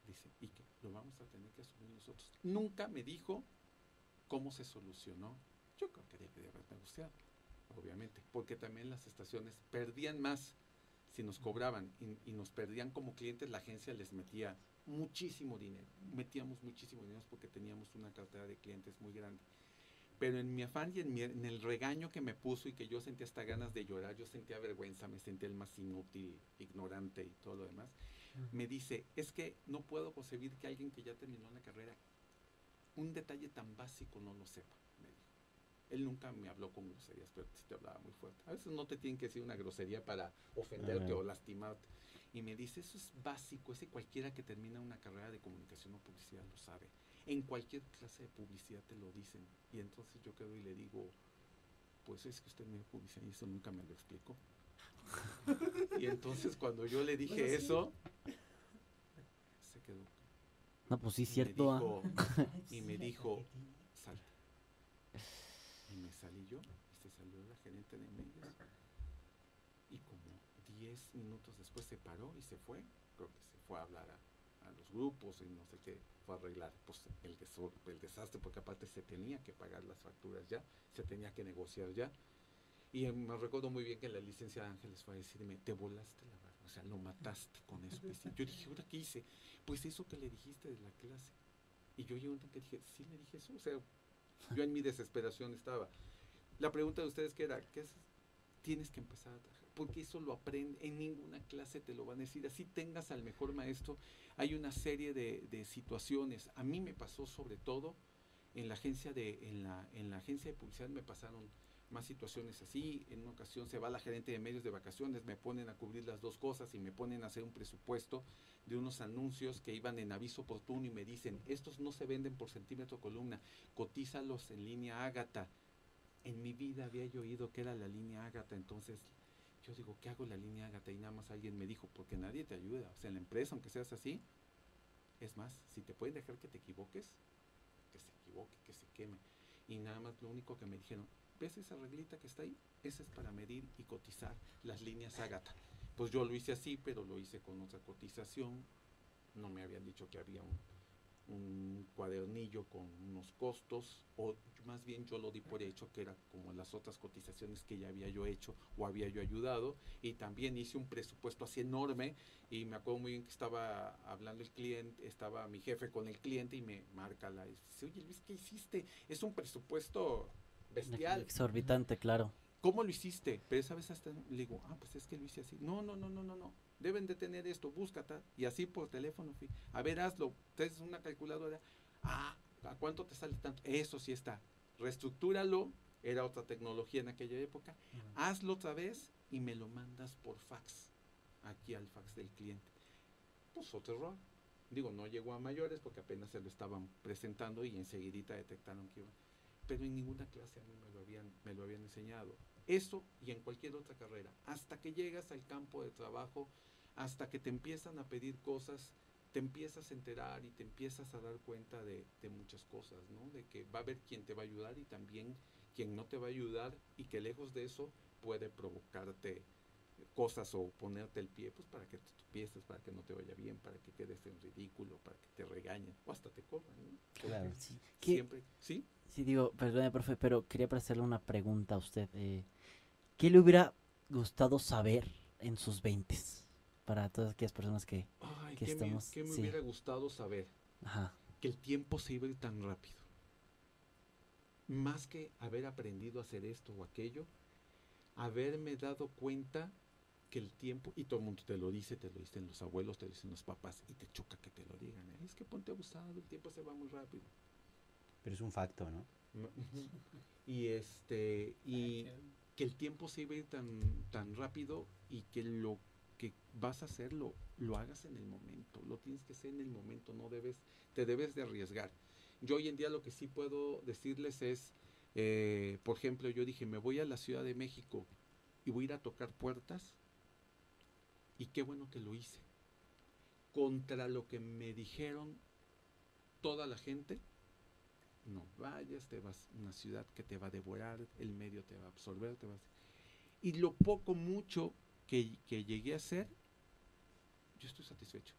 dice, y que lo vamos a tener que asumir nosotros. Nunca me dijo cómo se solucionó. Yo creo que debe de haber negociado obviamente, porque también las estaciones perdían más si nos cobraban y, y nos perdían como clientes, la agencia les metía muchísimo dinero, metíamos muchísimo dinero porque teníamos una cartera de clientes muy grande. Pero en mi afán y en, mi- en el regaño que me puso y que yo sentía hasta ganas de llorar, yo sentía vergüenza, me sentía el más inútil, ignorante y todo lo demás, me dice, es que no puedo concebir que alguien que ya terminó la carrera, un detalle tan básico no lo sepa, me dijo. Él nunca me habló con groserías, pero sí te hablaba muy fuerte. A veces no te tienen que decir una grosería para ofenderte Ajá. o lastimarte. Y me dice, eso es básico, ese cualquiera que termina una carrera de comunicación o publicidad lo sabe. En cualquier clase de publicidad te lo dicen. Y entonces yo quedo y le digo, pues es que usted me publicidad y eso nunca me lo explicó. y entonces cuando yo le dije Bueno, sí. eso, se quedó. No, pues sí, y cierto. ah. dijo- y me dijo, sal. Y me salí yo y se salió la gerente de medios. Y como 10 minutos después se paró y se fue. Creo que se fue a hablar a, a los grupos y no sé qué, fue arreglar pues, el, desastre, porque aparte se tenía que pagar las facturas ya, se tenía que negociar ya. Y eh, me recuerdo muy bien que la licenciada Ángeles fue a decirme, te volaste la barra, o sea, lo mataste con eso. que hiciste". Yo dije, ¿ahora qué hice? Pues eso que le dijiste de la clase. Y yo llegué un que dije, sí le dije eso, o sea, yo en mi desesperación estaba. La pregunta de ustedes que era, ¿qué es? Tienes que empezar a trabajar, porque eso lo aprende, en ninguna clase te lo van a decir, así tengas al mejor maestro, hay una serie de, de situaciones. A mí me pasó sobre todo en la agencia de, en la, en la agencia de publicidad me pasaron más situaciones así. En una ocasión se va la gerente de medios de vacaciones, me ponen a cubrir las dos cosas y me ponen a hacer un presupuesto de unos anuncios que iban en aviso oportuno y me dicen, estos no se venden por centímetro columna, cotízalos en línea Ágata. En mi vida había yo oído que era la línea Ágata, entonces yo digo, ¿qué hago la línea Ágata? Y nada más alguien me dijo, porque nadie te ayuda. O sea, en la empresa, aunque seas así, es más, si te pueden dejar que te equivoques, que se equivoque, que se queme. Y nada más lo único que me dijeron, ¿ves esa reglita que está ahí? Esa es para medir y cotizar las líneas Ágata. Pues yo lo hice así, pero lo hice con otra cotización. No me habían dicho que había un, un cuadernillo con unos costos, o más bien yo lo di por hecho, que era como las otras cotizaciones que ya había yo hecho o había yo ayudado, y también hice un presupuesto así enorme, y me acuerdo muy bien que estaba hablando el cliente, estaba mi jefe con el cliente y me marca la, y dice, oye Luis, ¿qué hiciste? Es un presupuesto bestial. Exorbitante, claro. ¿Cómo lo hiciste? Pero esa vez hasta le digo, ah, pues es que lo hice así. No, no, no, no, no, no. Deben de tener esto, búscate. Y así por teléfono. A ver, hazlo. Tienes una calculadora. Ah, ¿a cuánto te sale tanto? Eso sí está. Reestructúralo. Era otra tecnología en aquella época. Hazlo otra vez y me lo mandas por fax. Aquí al fax del cliente. Pues otro error. Digo, no llegó a mayores porque apenas se lo estaban presentando y enseguidita detectaron que iba. Pero en ninguna clase a mí me lo habían, me lo habían enseñado. Eso y en cualquier otra carrera. Hasta que llegas al campo de trabajo, hasta que te empiezan a pedir cosas, te empiezas a enterar y te empiezas a dar cuenta de, de muchas cosas, ¿no? De que va a haber quien te va a ayudar y también quien no te va a ayudar y que lejos de eso puede provocarte cosas o ponerte el pie, pues para que te tropieces, para que no te vaya bien, para que quedes en ridículo, para que te regañen o hasta te corran, ¿no? Claro. Sí, ¿qué- Siempre, ¿sí? Sí, digo, perdone, profe, pero quería hacerle una pregunta a usted. eh, ¿Qué le hubiera gustado saber en sus veintes? Para todas aquellas personas que... Ay, que ¿qué, estamos- me, qué me sí. hubiera gustado saber? Ajá. Que el tiempo se iba a ir tan rápido. Más que haber aprendido a hacer esto o aquello, haberme dado cuenta que el tiempo, y todo el mundo te lo dice, te lo dicen los abuelos, te lo dicen los papás, y te choca que te lo digan. ¿eh? Es que ponte abusado, el tiempo se va muy rápido. Pero es un facto, ¿no? Y este, y que el tiempo se iba a ir tan, tan rápido y que lo que vas a hacer lo, lo hagas en el momento, lo tienes que hacer en el momento, no debes, te debes de arriesgar. Yo hoy en día lo que sí puedo decirles es, eh, por ejemplo, yo dije, me voy a la Ciudad de México y voy a ir a tocar puertas y qué bueno que lo hice. Contra lo que me dijeron toda la gente, no vayas, te vas a una ciudad que te va a devorar, el medio te va a absorber, te va a... Y lo poco, mucho que, que llegué a hacer, yo estoy satisfecho.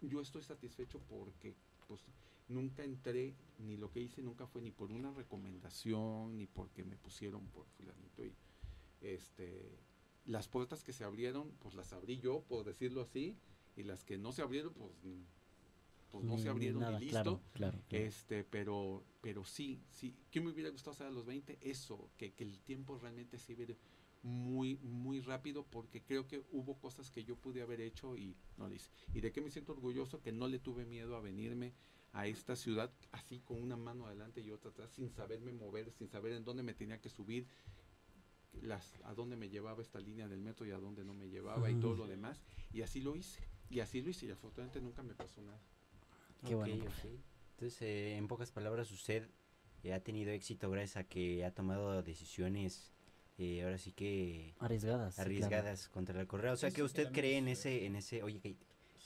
Yo estoy satisfecho porque pues, nunca entré, ni lo que hice nunca fue ni por una recomendación, ni porque me pusieron por fulanito. Y, este, las puertas que se abrieron, pues las abrí yo, por decirlo así, y las que no se abrieron, pues, pues no Ni- se abrieron nada, y listo. Claro, claro. claro. Este, pero, pero sí, sí. ¿Qué me hubiera gustado saber a los 20? Eso, que, que el tiempo realmente ir muy, muy rápido porque creo que hubo cosas que yo pude haber hecho y no lo hice. ¿Y de qué me siento orgulloso? Que no le tuve miedo a venirme a esta ciudad así con una mano adelante y otra atrás, sin saberme mover, sin saber en dónde me tenía que subir. las, a dónde me llevaba esta línea del metro y a dónde no me llevaba y todo lo demás. Y así lo hice. Y así lo hice y afortunadamente nunca me pasó nada. Qué bueno. Entonces, eh, en pocas palabras, usted ha tenido éxito gracias a que ha tomado decisiones, eh, ahora sí que Arriesgadas. sí, claro. arriesgadas contra la carrera. O sea, que usted cree en ese, en ese, oye, Kate,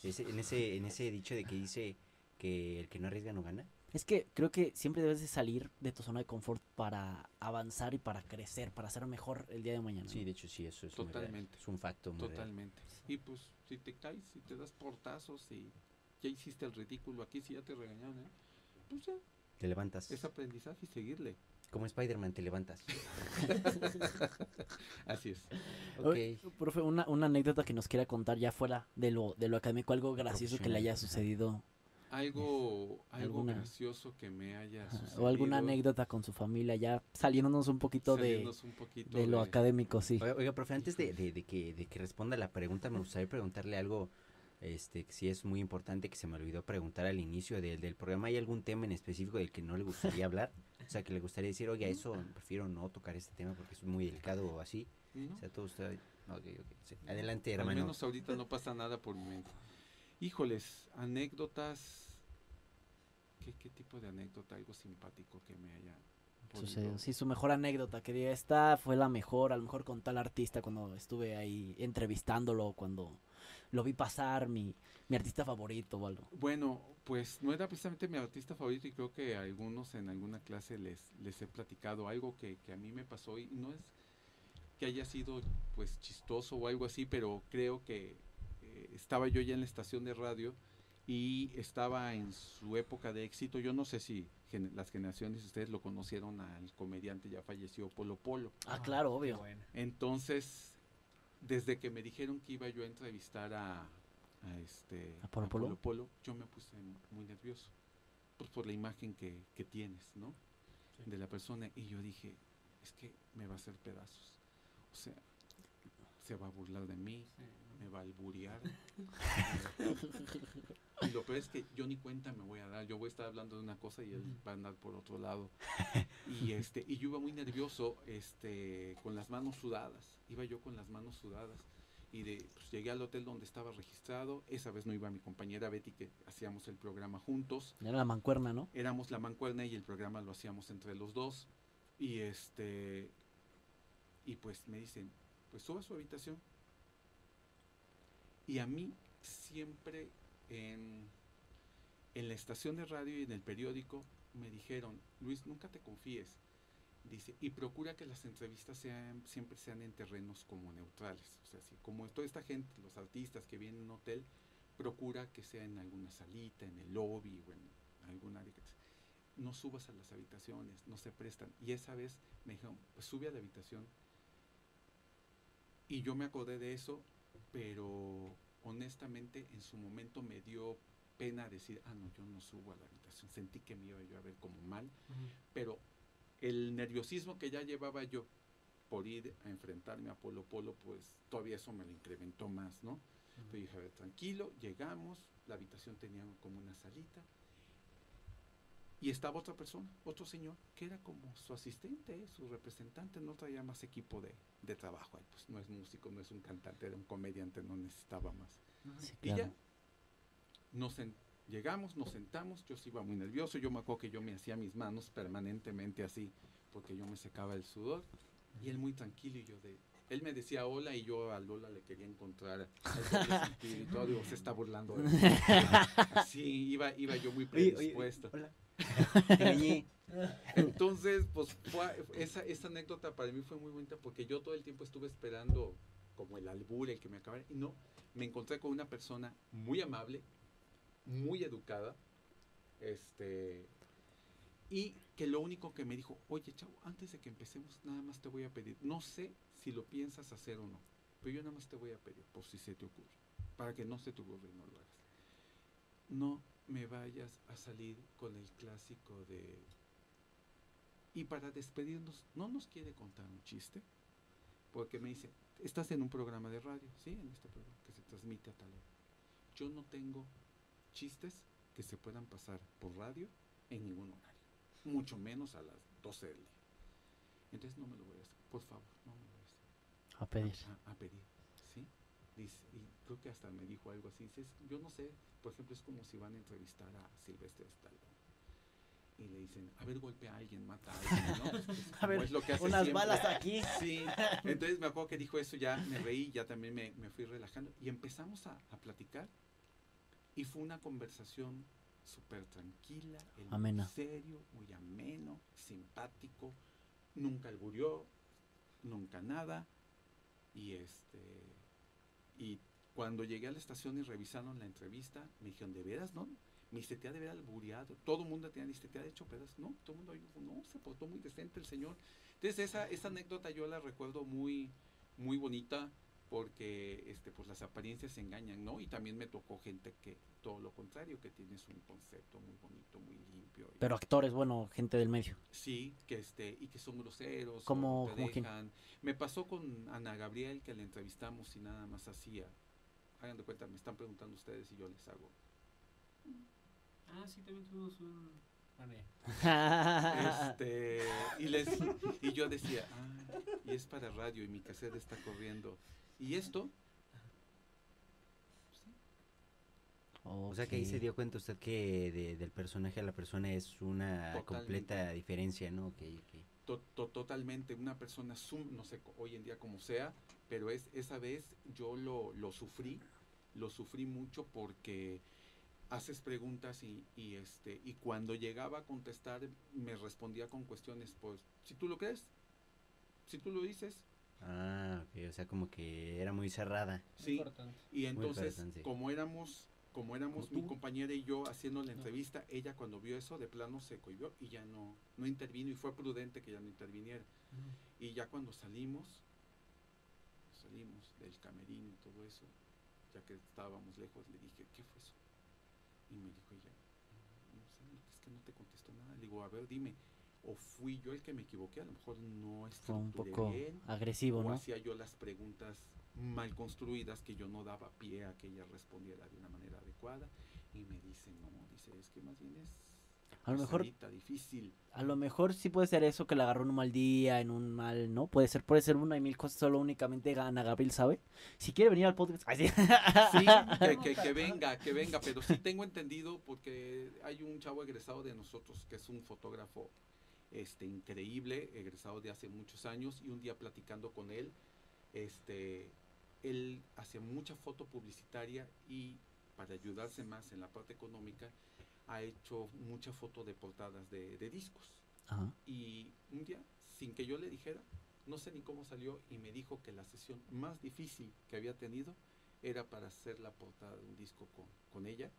ese- en ese, en ese dicho de que dice que el que no arriesga no gana. Es que creo que siempre debes de salir de tu zona de confort para avanzar y para crecer, para ser mejor el día de mañana. Sí, ¿no? de hecho sí, eso es. Totalmente. Es un facto. Totalmente. Y pues si te caes, si te das portazos y ya hiciste el ridículo aquí, si ya te regañaron, ¿eh? pues ya, Te levantas. es aprendizaje y seguirle. Como Spider-Man, te levantas. Así es. ok. Oye, Profe, una, una anécdota que nos quiera contar ya fuera de lo, de lo académico, algo gracioso que le haya sucedido Algo, algo Alguna- gracioso que me haya sucedido. o alguna anécdota con su familia, ya saliéndonos un poquito de, saliéndonos un poquito de lo académico, sí. Oiga, oiga, profe, antes de, de- de que, de que responda la pregunta, me gustaría preguntarle algo, este, que sí es muy importante, que se me olvidó preguntar al inicio del, del programa. ¿Hay algún tema en específico del que no le gustaría hablar? O sea, que le gustaría decir, oiga, eso prefiero no tocar este tema porque es muy delicado o así. ¿no? O sea, todo usted... sí. Adelante, Al hermano. menos ahorita no pasa nada por mi mente. Híjoles, anécdotas. ¿Qué, qué tipo de anécdota? Algo simpático que me haya Sucedió. Sí, su mejor anécdota, que diga, esta fue la mejor, a lo mejor con tal artista cuando estuve ahí entrevistándolo, cuando lo vi pasar, mi, mi artista favorito o algo. Bueno, pues no era precisamente mi artista favorito y creo que a algunos en alguna clase les, les he platicado algo que, que a mí me pasó y no es que haya sido pues chistoso o algo así, pero creo que eh, estaba yo ya en la estación de radio y estaba en su época de éxito. Yo no sé si gen- las generaciones de ustedes lo conocieron al comediante ya fallecido Polo Polo. Ah, claro, qué obvio. Entonces, desde que me dijeron que iba yo a entrevistar a, a este ¿A Polo Polo? Polo, yo me puse muy nervioso. Pues por la imagen que, que tienes, ¿no? Sí. De la persona. Y yo dije, es que me va a hacer pedazos. O sea, se va a burlar de mí, me va a alburear. y lo peor es que yo ni cuenta me voy a dar. Yo voy a estar hablando de una cosa y él va a andar por otro lado. Y este, y yo iba muy nervioso, este, con las manos sudadas. Iba yo con las manos sudadas. Y de, pues, llegué al hotel donde estaba registrado. Esa vez no iba mi compañera Betty, que hacíamos el programa juntos. Era la mancuerna, ¿no? Éramos la mancuerna y el programa lo hacíamos entre los dos. Y este, y pues me dicen, pues suba a su habitación. Y a mí siempre en, en la estación de radio y en el periódico me dijeron, Luis, nunca te confíes. Dice, y procura que las entrevistas sean, siempre sean en terrenos como neutrales. O sea, si, como toda esta gente, los artistas que vienen a un hotel, procura que sea en alguna salita, en el lobby o en te- No subas a las habitaciones, no se prestan. Y esa vez me dijeron, pues sube a la habitación. Y yo me acordé de eso, pero honestamente en su momento me dio pena decir, ah, no, yo no subo a la habitación. Sentí que me iba yo a ver como mal, pero el nerviosismo que ya llevaba yo por ir a enfrentarme a Polo Polo, pues todavía eso me lo incrementó más, ¿no? Pero dije, a ver, tranquilo, llegamos, la habitación tenía como una salita. Y estaba otra persona, otro señor, que era como su asistente, su representante, no traía más equipo de, de trabajo. Ay, Pues no es músico, no es un cantante, era un comediante, no necesitaba más. Sí, Y ya, nos llegamos, nos sentamos, yo sí iba muy nervioso, yo me acuerdo que yo me hacía mis manos permanentemente así, porque yo me secaba el sudor, y él muy tranquilo y yo de... Él me decía hola y yo a Lola le quería encontrar y todo, digo, se está burlando de mí. Así, iba, iba yo muy Oye, oye, predispuesto. hola. Entonces, pues fue- esa, esa anécdota para mí fue muy bonita porque yo todo el tiempo estuve esperando como el albur, el que me acabara, y no, me encontré con una persona muy amable, muy educada, este, y que lo único que me dijo, oye, chavo, antes de que empecemos, nada más te voy a pedir, no sé si lo piensas hacer o no, pero yo nada más te voy a pedir, por si se te ocurre, para que no se te ocurra y no lo hagas. No me vayas a salir con el clásico de... Y para despedirnos, ¿no nos quiere contar un chiste? Porque me dice, estás en un programa de radio, sí, en este programa que se transmite a tal hora. Yo no tengo chistes que se puedan pasar por radio en ningún horario, mucho menos a las 12 del día. Entonces no me lo voy a hacer, por favor, no me lo voy a hacer. A pedir. a, a pedir. Dice, y creo que hasta me dijo algo así, dice, "Es- yo no sé, por ejemplo, es como si van a entrevistar a Silvestre Stallone. Y le dicen, a ver, golpea a alguien, mata a alguien, ¿no? Es A como ver, es lo que hace unas siempre. balas aquí. Sí, entonces me acuerdo que dijo eso, ya me reí, ya también me, me fui relajando y empezamos a, a platicar y fue una conversación súper tranquila, muy Amena. serio, muy ameno, simpático, nunca alburió, nunca nada y este y cuando llegué a la estación y revisaron la entrevista me dijeron de veras no te ha de haber alburiado todo el mundo tenía te ha hecho pedazos no todo el mundo dijo no se portó muy decente el señor entonces esa, esa anécdota yo la recuerdo muy, muy bonita porque este, pues las apariencias engañan, ¿no? Y también me tocó gente que todo lo contrario, que tienes un concepto muy bonito, muy limpio. Pero actores, bueno, gente del medio. sí, que este, y que son groseros, o ¿Cómo- te cómo quién? dejan. Me pasó con Ana Gabriel que la entrevistamos y nada más hacía. Hagan de cuenta, me están preguntando ustedes y yo les hago. Ah, sí, también tuvimos un. Este, y, les, y yo decía, ah, y es para radio y mi cassette está corriendo. ¿Y esto? O sea que ahí se dio cuenta usted que de- del personaje a la persona es una Totalmente. completa diferencia, ¿no? Que, que- To- to- totalmente, una persona, sum- no sé hoy en día como sea, pero es esa vez yo lo, lo sufrí, lo sufrí mucho porque haces preguntas y, y, este y cuando llegaba a contestar me respondía con cuestiones, pues, si tú lo crees, si tú lo dices, Ah, ok, o sea, como que era muy cerrada. sí, Importante. Y entonces, como éramos, como éramos Como mi compañera y yo haciendo la No. entrevista, ella cuando vio eso de plano se cohibió y ya no, no intervino y fue prudente que ya no interviniera. Y ya cuando salimos, salimos del camerino y todo eso, ya que estábamos lejos, le dije, ¿qué fue eso? Y me dijo ella, no, no sé, es que no te contestó nada. Le digo, a ver, dime, o fui yo el que me equivoqué, a lo mejor no Fue un estructuré poco bien, agresivo, o ¿no? hacía yo las preguntas mal construidas que yo no daba pie a que ella respondiera de una manera adecuada. Y me dice, no, dice, es que más bien es A lo mejor- difícil. A lo mejor sí puede ser eso que le agarró en un mal día, en un mal, ¿no? Puede ser, puede ser una y mil cosas, solo únicamente Ana Gabriel sabe. Si quiere venir al podcast. Ay, sí. Sí, que, que- que venga, que venga, pero sí tengo entendido porque hay un chavo egresado de nosotros que es un fotógrafo este increíble, egresado de hace muchos años y un día platicando con él, este él hacía mucha foto publicitaria y para ayudarse más en la parte económica ha hecho mucha foto de portadas de, de discos. Ajá. Y un día, sin que yo le dijera, no sé ni cómo salió, y me dijo que la sesión más difícil que había tenido era para hacer la portada de un disco con, con ella,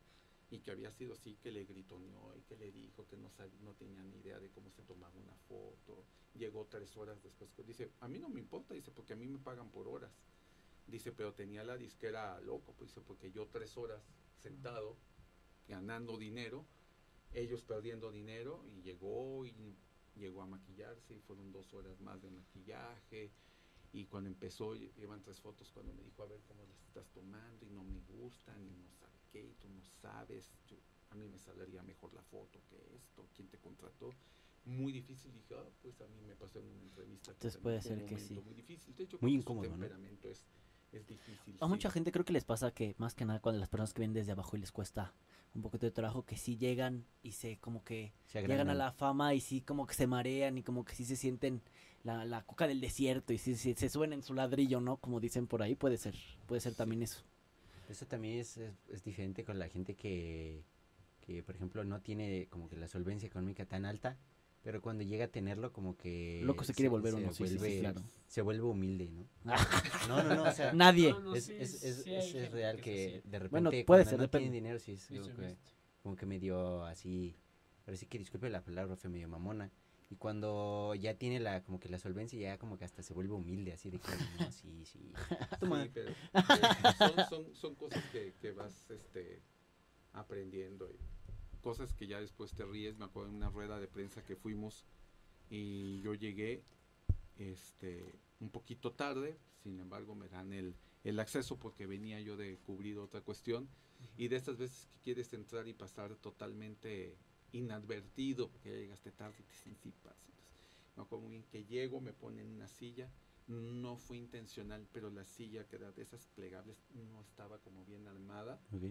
y que había sido así, que le gritoneó y que le dijo que no, sab- no tenía ni idea de cómo se tomaba una foto. Llegó tres horas después. Dice, a mí no me importa, dice, porque a mí me pagan por horas. Dice, pero tenía la disquera loco, pues dice, porque yo tres horas sentado, ganando dinero, ellos perdiendo dinero, y llegó y llegó a maquillarse y fueron dos horas más de maquillaje y cuando empezó lle- llevan tres fotos cuando me dijo a ver cómo las estás tomando y no me gustan y no qué y tú no sabes yo- a mí me saldría mejor la foto que esto quién te contrató muy difícil dije ah, pues a mí me pasó en una entrevista Entonces puede ser que sí. muy difícil De hecho, Muy incómodo, ¿no? es, es difícil A sí. mucha gente creo que les pasa que más que nada cuando las personas que vienen desde abajo y les cuesta un poquito de trabajo, que sí llegan y se como que Se llegan a la fama y sí como que se marean y como que sí se sienten la, la coca del desierto y sí, sí, se suben en su ladrillo, ¿no? Como dicen por ahí, puede ser, puede ser Sí. también eso. Eso también es, es, es diferente con la gente que, que, por ejemplo, no tiene como que la solvencia económica tan alta, pero cuando llega a tenerlo como que... Loco se quiere volver uno, sí, sí, sí, vuelve- claro. Se vuelve humilde, ¿no? No, no, no, o sea... Nadie. No, no, es, sí, es, real que de repente Bueno, puede cuando ser, no depende. tienen dinero sí es como que, como que medio así, sí que disculpe la palabra, fue medio mamona. Y cuando ya tiene la como que la solvencia ya como que hasta se vuelve humilde así de que no, sí, sí. Toma. Sí, pero, pero son, son, son cosas que, que vas este, aprendiendo y cosas que ya después te ríes. Me acuerdo en una rueda de prensa que fuimos y yo llegué este, un poquito tarde, sin embargo me dan el, el acceso porque venía yo de cubrir otra cuestión y de estas veces que quieres entrar y pasar totalmente inadvertido porque ya llegaste tarde y te pasa. Entonces, me acuerdo muy bien que llego, me ponen una silla no fue intencional, pero la silla que era de esas plegables no estaba como bien armada Ok.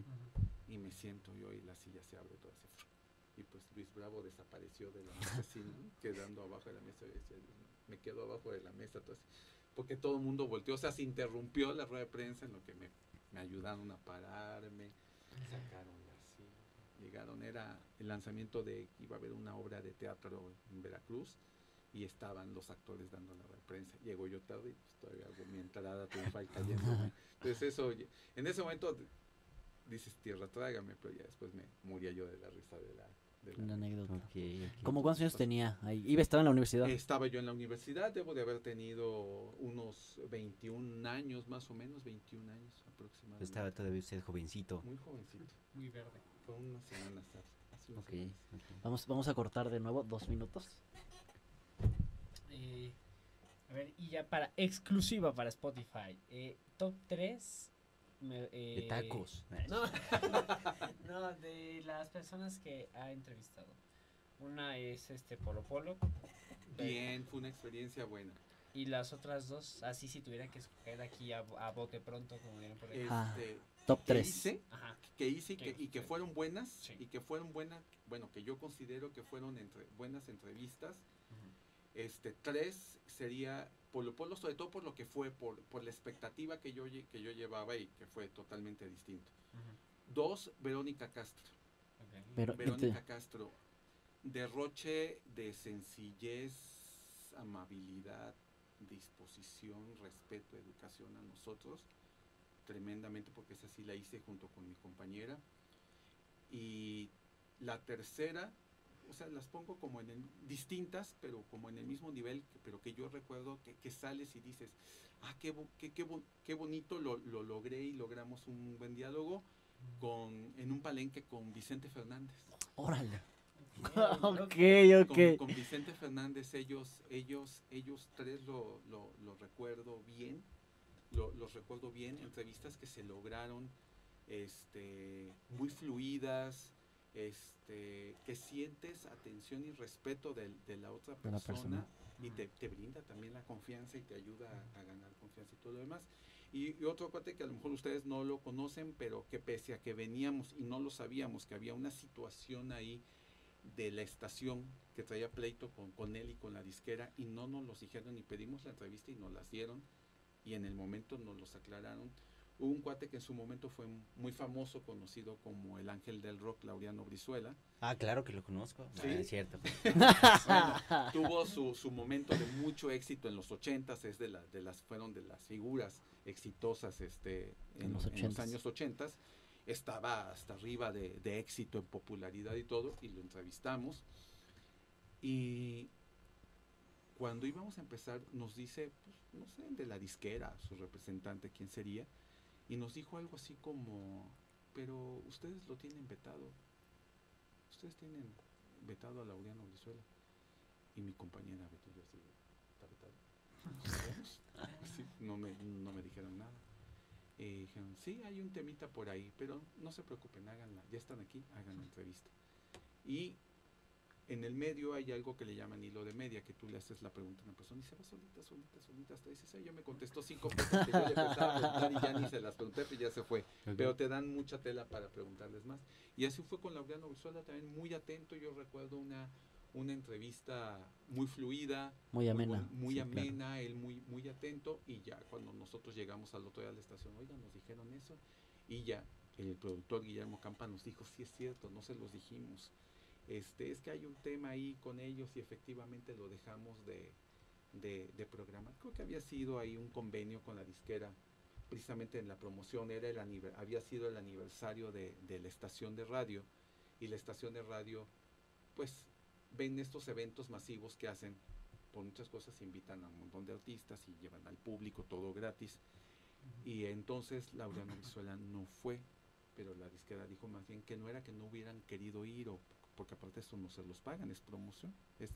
y me siento yo y la silla se abre toda así. Y pues Luis Bravo desapareció de la mesa así, ¿no? quedando abajo de la mesa. decía, me quedo abajo de la mesa, todo así, porque todo el mundo volteó, o sea, se interrumpió la rueda de prensa en lo que me, me ayudaron a pararme, sacaron llegaron, era el lanzamiento de, iba a haber una obra de teatro en Veracruz y estaban los actores dando la prensa. Llego yo tarde y pues todavía hago mi entrada triunfal cayéndome. Entonces eso, oye, en ese momento dices, tierra, trágame, pero ya después me moría yo de la risa de la... de la Una anécdota. Ok, ok. ¿Cómo cuántos años tenía ahí? Iba estaba en la universidad. Estaba yo en la universidad, debo de haber tenido unos 21 años, más o menos, 21 años aproximadamente. Estaba todavía usted jovencito. Muy jovencito. Muy verde. Fue unas semanas hace- hace unas Ok, semanas. ok. Vamos, vamos a cortar de nuevo dos minutos. Eh, a ver, y ya para exclusiva para Spotify. eh, top 3 De tacos. No, no, de las personas que ha entrevistado. Una es este Polo Polo. Bien, fue una experiencia buena. Y las otras dos, así si tuviera que escoger aquí a, a bote pronto, como dirán por ahí. Ah. Este, Top ¿qué 3. hice? Ajá. que hice y que, y que fueron buenas Sí. y que fueron buenas bueno que yo considero que fueron entre buenas entrevistas este tres sería Polo Polo sobre todo por lo que fue por, por la expectativa que yo que yo llevaba y que fue totalmente distinto dos Verónica Castro. Pero, este, Verónica Castro derroche de sencillez amabilidad disposición respeto educación a nosotros tremendamente porque esa sí la hice junto con mi compañera y la tercera o sea las pongo como en el- distintas pero como en el mismo nivel pero que yo recuerdo que, que sales y dices ah qué, qué, qué, qué bonito lo, lo logré y logramos un buen diálogo con en un palenque con Vicente Fernández órale. Ok, ok, ok. ok. con, con Vicente Fernández ellos ellos ellos tres lo, lo, lo recuerdo bien lo- los recuerdo bien entrevistas que se lograron este muy fluidas este que sientes atención y respeto del- de, la otra De la persona, y te, te brinda también la confianza y te ayuda a, a ganar confianza y todo lo demás. Y, y otro cuate que a lo mejor ustedes no lo conocen pero que pese a que veníamos y no lo sabíamos que había una situación ahí de la estación que traía pleito con, con él y con la disquera y no nos los dijeron ni pedimos la entrevista y nos las dieron y en el momento nos los aclararon. Hubo un cuate que en su momento fue muy famoso, conocido como el ángel del rock, Laureano Brizuela. Ah, claro que lo conozco. Sí. Ah, es cierto. Bueno, tuvo su, su momento de mucho éxito en los ochentas, es de, la, de las, fueron de las figuras exitosas este, en, En los en los años ochentas. Estaba hasta arriba de, de éxito en popularidad y todo, y lo entrevistamos. Y cuando íbamos a empezar, nos dice, pues, no sé, de la disquera, su representante, quién sería, y nos dijo algo así como, pero ustedes lo tienen vetado. Ustedes tienen vetado a Laureano Brizuela. Y mi compañera Betty, yo así, ¿está vetado? ¿Sabemos? Sí, no, me, no me dijeron nada. Eh, dijeron, sí, hay un temita por ahí, pero no se preocupen, háganla, ya están aquí, hagan la entrevista. Y en el medio hay algo que le llaman hilo de media, que tú le haces la pregunta a una persona y se va solita, solita, solita, hasta dices, "Ay, yo me contestó cinco cosas que yo le empezaba a preguntar y ya ni se las pregunté, pero ya se fue. Pero te dan mucha tela para preguntarles más. Y así fue con Laureano Brizuela, también muy atento. Yo recuerdo una, una entrevista muy fluida, Muy amena. muy sí, claro. amena, él muy, muy atento. Y ya cuando nosotros llegamos al otro día a la estación, oigan, nos dijeron eso. Y ya el productor Guillermo Campa nos dijo, sí es cierto, no se los dijimos. Este, es que hay un tema ahí con ellos y efectivamente lo dejamos de, de, de programar. Creo que había sido ahí un convenio con la disquera precisamente en la promoción era el había sido el aniversario de, de la estación de radio y la estación de radio pues ven estos eventos masivos que hacen por muchas cosas invitan a un montón de artistas y llevan al público todo gratis y entonces Laureano Brizuela no fue pero la disquera dijo más bien que no era que no hubieran querido ir o porque aparte esto no se los pagan es promoción es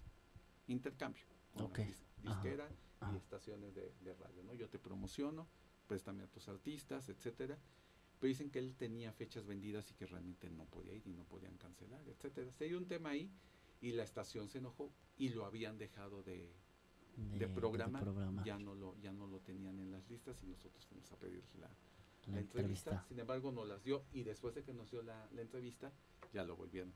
intercambio con dis- disquera Ajá. y estaciones de, de radio no yo te promociono préstame a tus artistas, etcétera. Pero dicen que él tenía fechas vendidas y que realmente no podía ir y no podían cancelar, etcétera. Se dio un tema ahí y la estación se enojó y lo habían dejado de, de, de de programar, programar ya no lo ya no lo tenían en las listas y nosotros fuimos a pedir la, la la entrevista. entrevista. Sin embargo, nos las dio y después de que nos dio la, la entrevista, ya lo volvieron.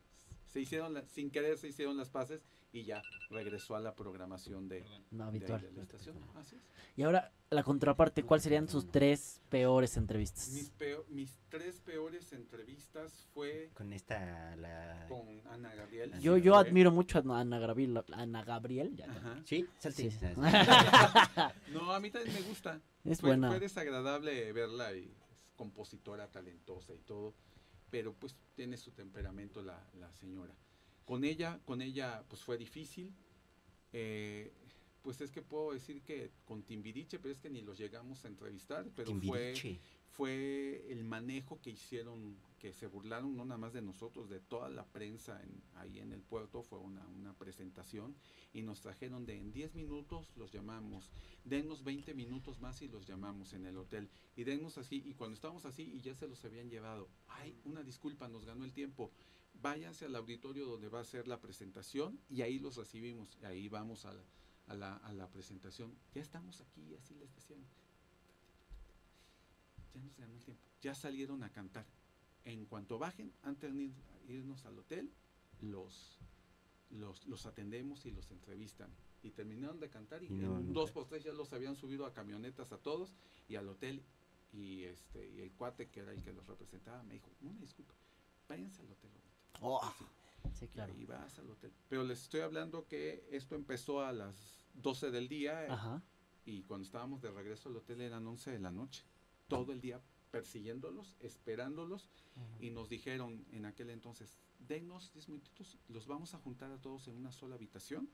Se hicieron, la- sin querer, se hicieron las paces y ya regresó a la programación de. No, habitual. de la estación. Así es. Y ahora, la contraparte, ¿cuáles serían sus tres peores entrevistas? Mis, peo- mis tres peores entrevistas fue Con esta, la... con Ana Gabriel. Yo, yo admiro mucho a Ana Gabriel, Ana Gabriel, ya. ¿Sí? Salte. Sí. No, a mí también me gusta. Es fue, buena. fue desagradable verla y es compositora talentosa y todo, pero pues tiene su temperamento la, la señora. Con ella, con ella pues fue difícil. eh, pues es que puedo decir que con Timbiriche, pero es que ni los llegamos a entrevistar, pero fue, fue el manejo que hicieron, que se burlaron no nada más de nosotros, de toda la prensa en- ahí en el puerto, fue una, una presentación y nos trajeron de en 10 minutos los llamamos, denos 20 minutos más y los llamamos en el hotel y denos así y cuando estábamos así y ya se los habían llevado, ay, una disculpa, nos ganó el tiempo, váyanse al auditorio donde va a ser la presentación y ahí los recibimos, y ahí vamos a la, a la, a la presentación, ya estamos aquí, así les decían, ya nos ganó el tiempo, ya salieron a cantar. En cuanto bajen, antes de ir- irnos al hotel, los, los, los atendemos y los entrevistan. Y terminaron de cantar y, Y no, en dos por tres ya los habían subido a camionetas a todos y al hotel. Y este y el cuate que era el que los representaba me dijo, una disculpa, váyanse al hotel ahorita". Oh, Así. sí, claro. Y vas al hotel. Pero les estoy hablando que esto empezó a las 12 del día Ajá. y cuando estábamos de regreso al hotel eran 11 de la noche. Todo el día persiguiéndolos, esperándolos y nos dijeron en aquel entonces, denos 10 minutitos, los vamos a juntar a todos en una sola habitación.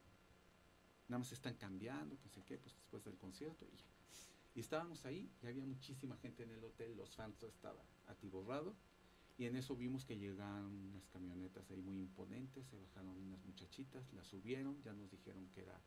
Nada más están cambiando, que sé qué, pues después del concierto y ya. Y estábamos ahí y había muchísima gente en el hotel, los fans todo estaba atiborrado. Y en eso vimos que llegaron unas camionetas ahí muy imponentes, se bajaron unas muchachitas, las subieron, ya nos dijeron que era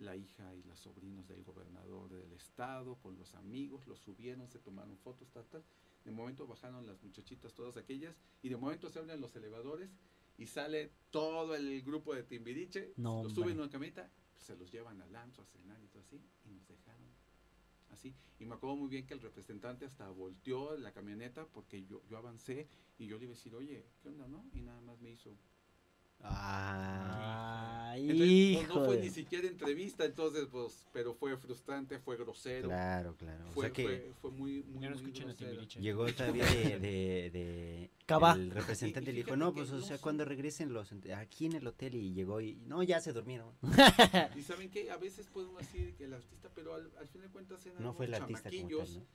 la hija y los sobrinos del gobernador del estado, con los amigos, los subieron, se tomaron fotos, tal, tal. De momento bajaron las muchachitas todas aquellas y de momento se abren los elevadores y sale todo el grupo de Timbiriche, No, los suben una camioneta, se los llevan al antro a cenar y todo así y nos dejaron así. Y me acuerdo muy bien que el representante hasta volteó la camioneta porque yo, yo avancé y yo le iba a decir, oye, ¿qué onda, no? Y nada más me hizo, Ah, Entonces, pues, no fue de- ni siquiera entrevista, entonces, pues, pero fue frustrante, fue grosero. claro, claro. O Fue, sea que fue, fue muy, muy, no muy a llegó todavía de... de, de- Cava. El representante Y- y le dijo, no, pues, o sea, son- cuando regresen los... Aquí en el hotel y llegó y... No, ya se durmieron. Y saben que a veces podemos decir que el artista, pero al, al fin de cuentas eran No fue el artista como tal, ¿no?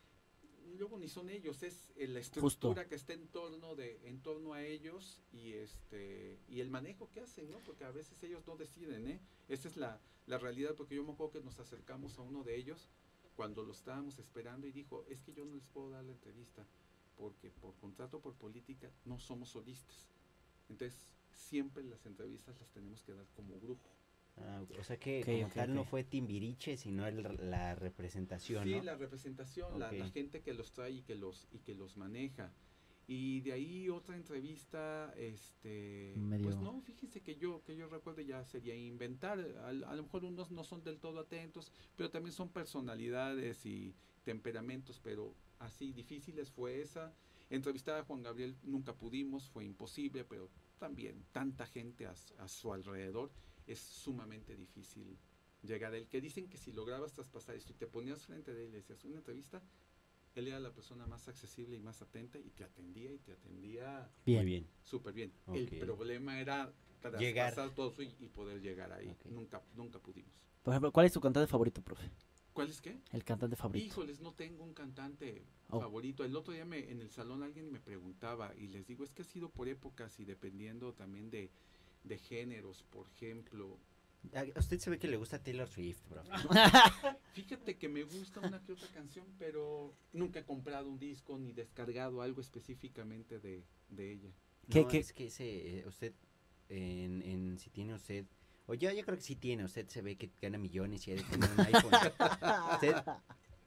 Luego ni son ellos, es eh, la Justo. estructura que está en torno de en torno a ellos y este y el manejo que hacen, ¿no? Porque a veces ellos no deciden, ¿eh? Esa es la, la realidad, porque yo me acuerdo que nos acercamos a uno de ellos cuando lo estábamos esperando y dijo, es que yo no les puedo dar la entrevista porque por contrato, por política, no somos solistas. Entonces, siempre las entrevistas las tenemos que dar como grupo. Ah, o sea que Ok, como ok, tal no ok. fue Timbiriche, sino el- la representación, Sí, ¿no? la representación, la, la gente que los trae y que los, y que los maneja. Y de ahí otra entrevista, este, Medio- pues no, fíjense que yo, que yo recuerdo ya sería inventar, Al- a, lo mejor unos no son del todo atentos, pero también son personalidades y temperamentos, pero así difíciles fue esa. Entrevistar a Juan Gabriel nunca pudimos, fue imposible, pero también tanta gente a, a su alrededor es sumamente difícil llegar a él. Que dicen que si lograbas traspasar esto y te ponías frente de él y le decías una entrevista, él era la persona más accesible y más atenta y te atendía y te atendía Bien. Muy bien. súper bien. El problema era Llegar. traspasar todo eso y, y poder llegar ahí. Nunca, nunca pudimos. Por ejemplo, ¿cuál es tu cantante favorito, profe? ¿Cuál es qué? El cantante favorito. Híjoles, no tengo un cantante Oh. favorito. El otro día me, en el salón alguien me preguntaba y les digo, es que ha sido por épocas y dependiendo también de, de géneros, por ejemplo. A usted se ve que le gusta Taylor Swift, bro. Fíjate que me gusta una que otra canción, pero nunca he comprado un disco ni descargado algo específicamente de, de ella. ¿Qué- no, qué? es que ese, eh, usted, en, en, si tiene usted, o ya yo creo que sí tiene, usted se ve que gana millones y ha de tener un iPhone. usted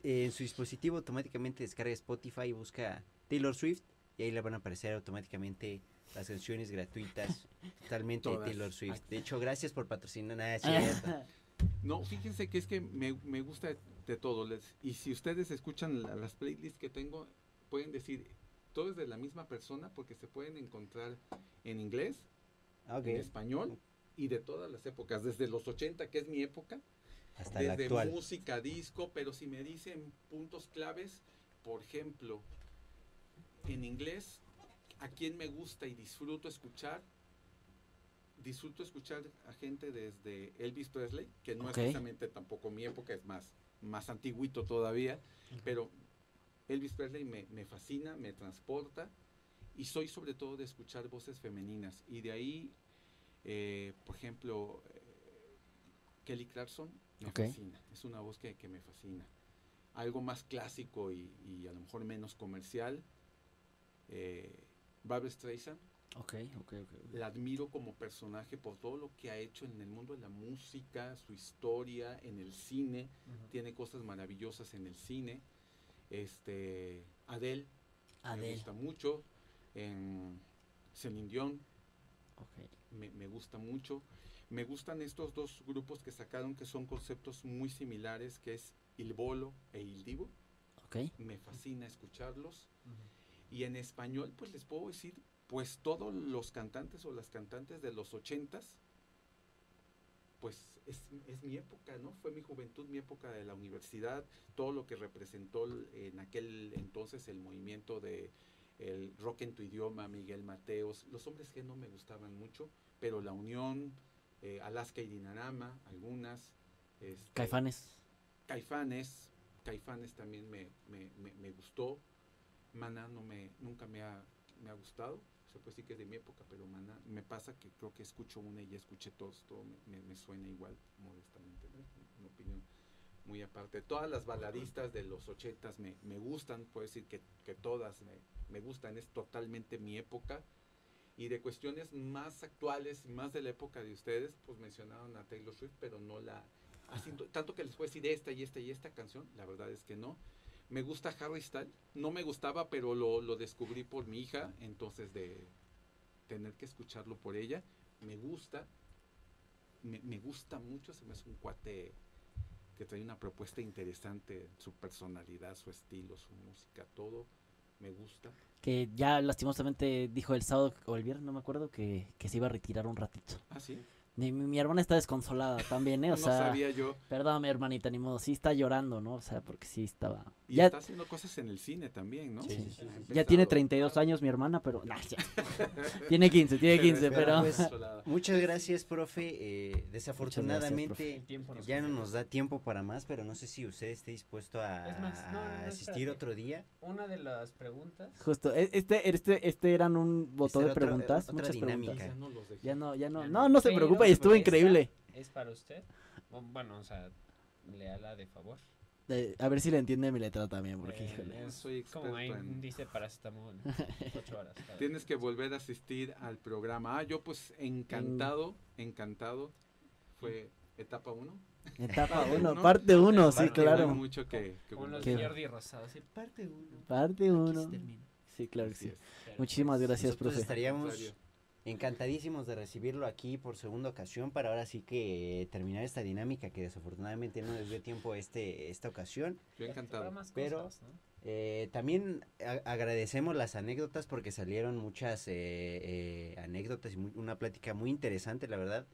eh, en su dispositivo automáticamente descarga Spotify y busca Taylor Swift y ahí le van a aparecer automáticamente las canciones gratuitas totalmente de. Taylor Swift. De hecho, gracias por patrocinar. Nada, cierto. No, fíjense que es que me, me gusta de, todo. les- y si ustedes escuchan la- las playlists que tengo, pueden decir, todo es de la misma persona porque se pueden encontrar en inglés, Ah, ok. en español y de todas las épocas, desde los 80, que es mi época, Hasta la desde actual. música, disco, pero si me dicen puntos claves, por ejemplo, en inglés, a quién me gusta y disfruto escuchar, disfruto escuchar a gente desde Elvis Presley, que no Ok. es precisamente tampoco mi época, es más, más antiguito todavía, pero Elvis Presley me, me fascina, me transporta y soy sobre todo de escuchar voces femeninas y de ahí, eh, por ejemplo, eh, Kelly Clarkson me fascina, es una voz que, que me fascina. Algo más clásico y, y a lo mejor menos comercial, eh, Barbra Streisand, Ok, ok, ok. la admiro como personaje por todo lo que ha hecho en el mundo de la música, su historia, en el cine, tiene cosas maravillosas en el cine. Este, Adele, me gusta mucho. En Celine Dion, Ok. me, me gusta mucho. Me gustan estos dos grupos que sacaron que son conceptos muy similares, que es Il Bolo e Il Divo. Ok. Me fascina escucharlos. Y en español, pues les puedo decir, pues todos los cantantes o las cantantes de los ochentas, pues es, es mi época, ¿no? Fue mi juventud, mi época de la universidad, todo lo que representó en aquel entonces el movimiento de el rock en tu idioma, Miguel Mateos, los hombres que no me gustaban mucho, pero La Unión, eh, Alaska y Dinarama, algunas. este, Caifanes. Caifanes, Caifanes también me, me, me, me gustó. Maná no me, nunca me ha, me ha gustado. Se puede decir que es de mi época, pero Maná me pasa que creo que escucho una y ya escuché todos, todo me, suena igual, modestamente. Una opinión muy aparte. Todas las baladistas de los ochentas me, me gustan, puedo decir que, que todas me, me gustan, es totalmente mi época. Y de cuestiones más actuales, más de la época de ustedes, pues mencionaron a Taylor Swift, pero no la, así, tanto que les puedo decir esta y esta y esta canción, la verdad es que no. Me gusta Harry Styles, no me gustaba, pero lo, lo descubrí por mi hija, entonces de tener que escucharlo por ella, me gusta, me, me gusta mucho, se me hace un cuate que trae una propuesta interesante, su personalidad, su estilo, su música, todo, me gusta. Que ya lastimosamente dijo el sábado o el viernes, no me acuerdo, que, que se iba a retirar un ratito. Ah, sí, Mi, mi- mi hermana está desconsolada también, ¿eh? O no sea, sabía yo. perdón, mi hermanita, ni modo, sí está llorando, ¿no? O sea, porque sí estaba... Y Ya, está haciendo cosas en el cine también, ¿no? Sí, sí, sí, ya tiene empezado. 32 años mi hermana, pero... nah, ya. tiene 15, tiene 15, pero pues. Muchas gracias, profe. Eh, desafortunadamente ya no nos da tiempo para más, pero no sé si usted esté dispuesto a, Es más, no, no, no, a asistir espérate. otro día. Una de las preguntas. Justo, e- este, este, este eran un botón de preguntas, otra muchas dinámica. preguntas. Ya no. Ya no, ya no, Ya no, no, no se pero preocupe, estuvo increíble. Es para usted. Bu- Bueno, o sea, léala de favor. Eh, a ver si le entiende mi letra también, porque Eh, híjole. No soy es como ahí en- dice paracetamol. Ocho horas. cada Tienes que volver a asistir al programa. Ah, yo pues encantado, encantado. Fue etapa 1. Etapa Parte 1, uno. parte 1, sí, Parte claro. mucho que, que de Jordi Rosado. Así, parte uno. Parte Aquí 1. se termina. Sí, claro que sí. Pero, Muchísimas gracias, Nosotros profe. estaríamos Contrario. Encantadísimos de recibirlo aquí por segunda ocasión para ahora sí que terminar esta dinámica que desafortunadamente no nos dio tiempo este esta ocasión. Yo encantado. Pero- cosas, ¿no? Eh, también a- agradecemos las anécdotas porque salieron muchas eh, eh, anécdotas y muy- una plática muy interesante, la verdad.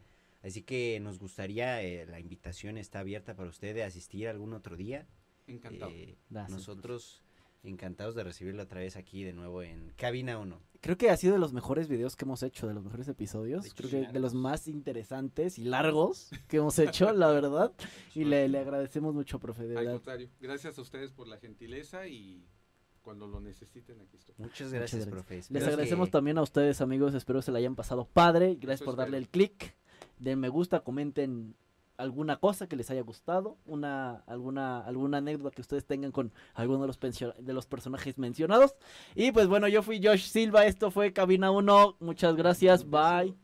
Así que nos gustaría, eh, la invitación está abierta para usted de asistir algún otro día. Encantado. Eh, Gracias, nosotros encantados de recibirlo otra vez aquí de nuevo en Cabina 1. Creo que ha sido de los mejores videos que hemos hecho, de los mejores episodios. Creo que de los más interesantes y largos que hemos hecho, la verdad. Y le, le agradecemos mucho, profe, de Al verdad. contrario, gracias a ustedes por la gentileza y cuando lo necesiten aquí estoy. Muchas gracias, gracias. profe. Les agradecemos que- también a ustedes, amigos. Espero se la hayan pasado padre. Gracias Eso por darle espero. el click. Den me gusta, comenten alguna cosa que les haya gustado, una alguna alguna anécdota que ustedes tengan con alguno de los de los personajes mencionados. Y pues bueno, yo fui Josh Silva, esto fue Cabina 1. Muchas gracias. Bye.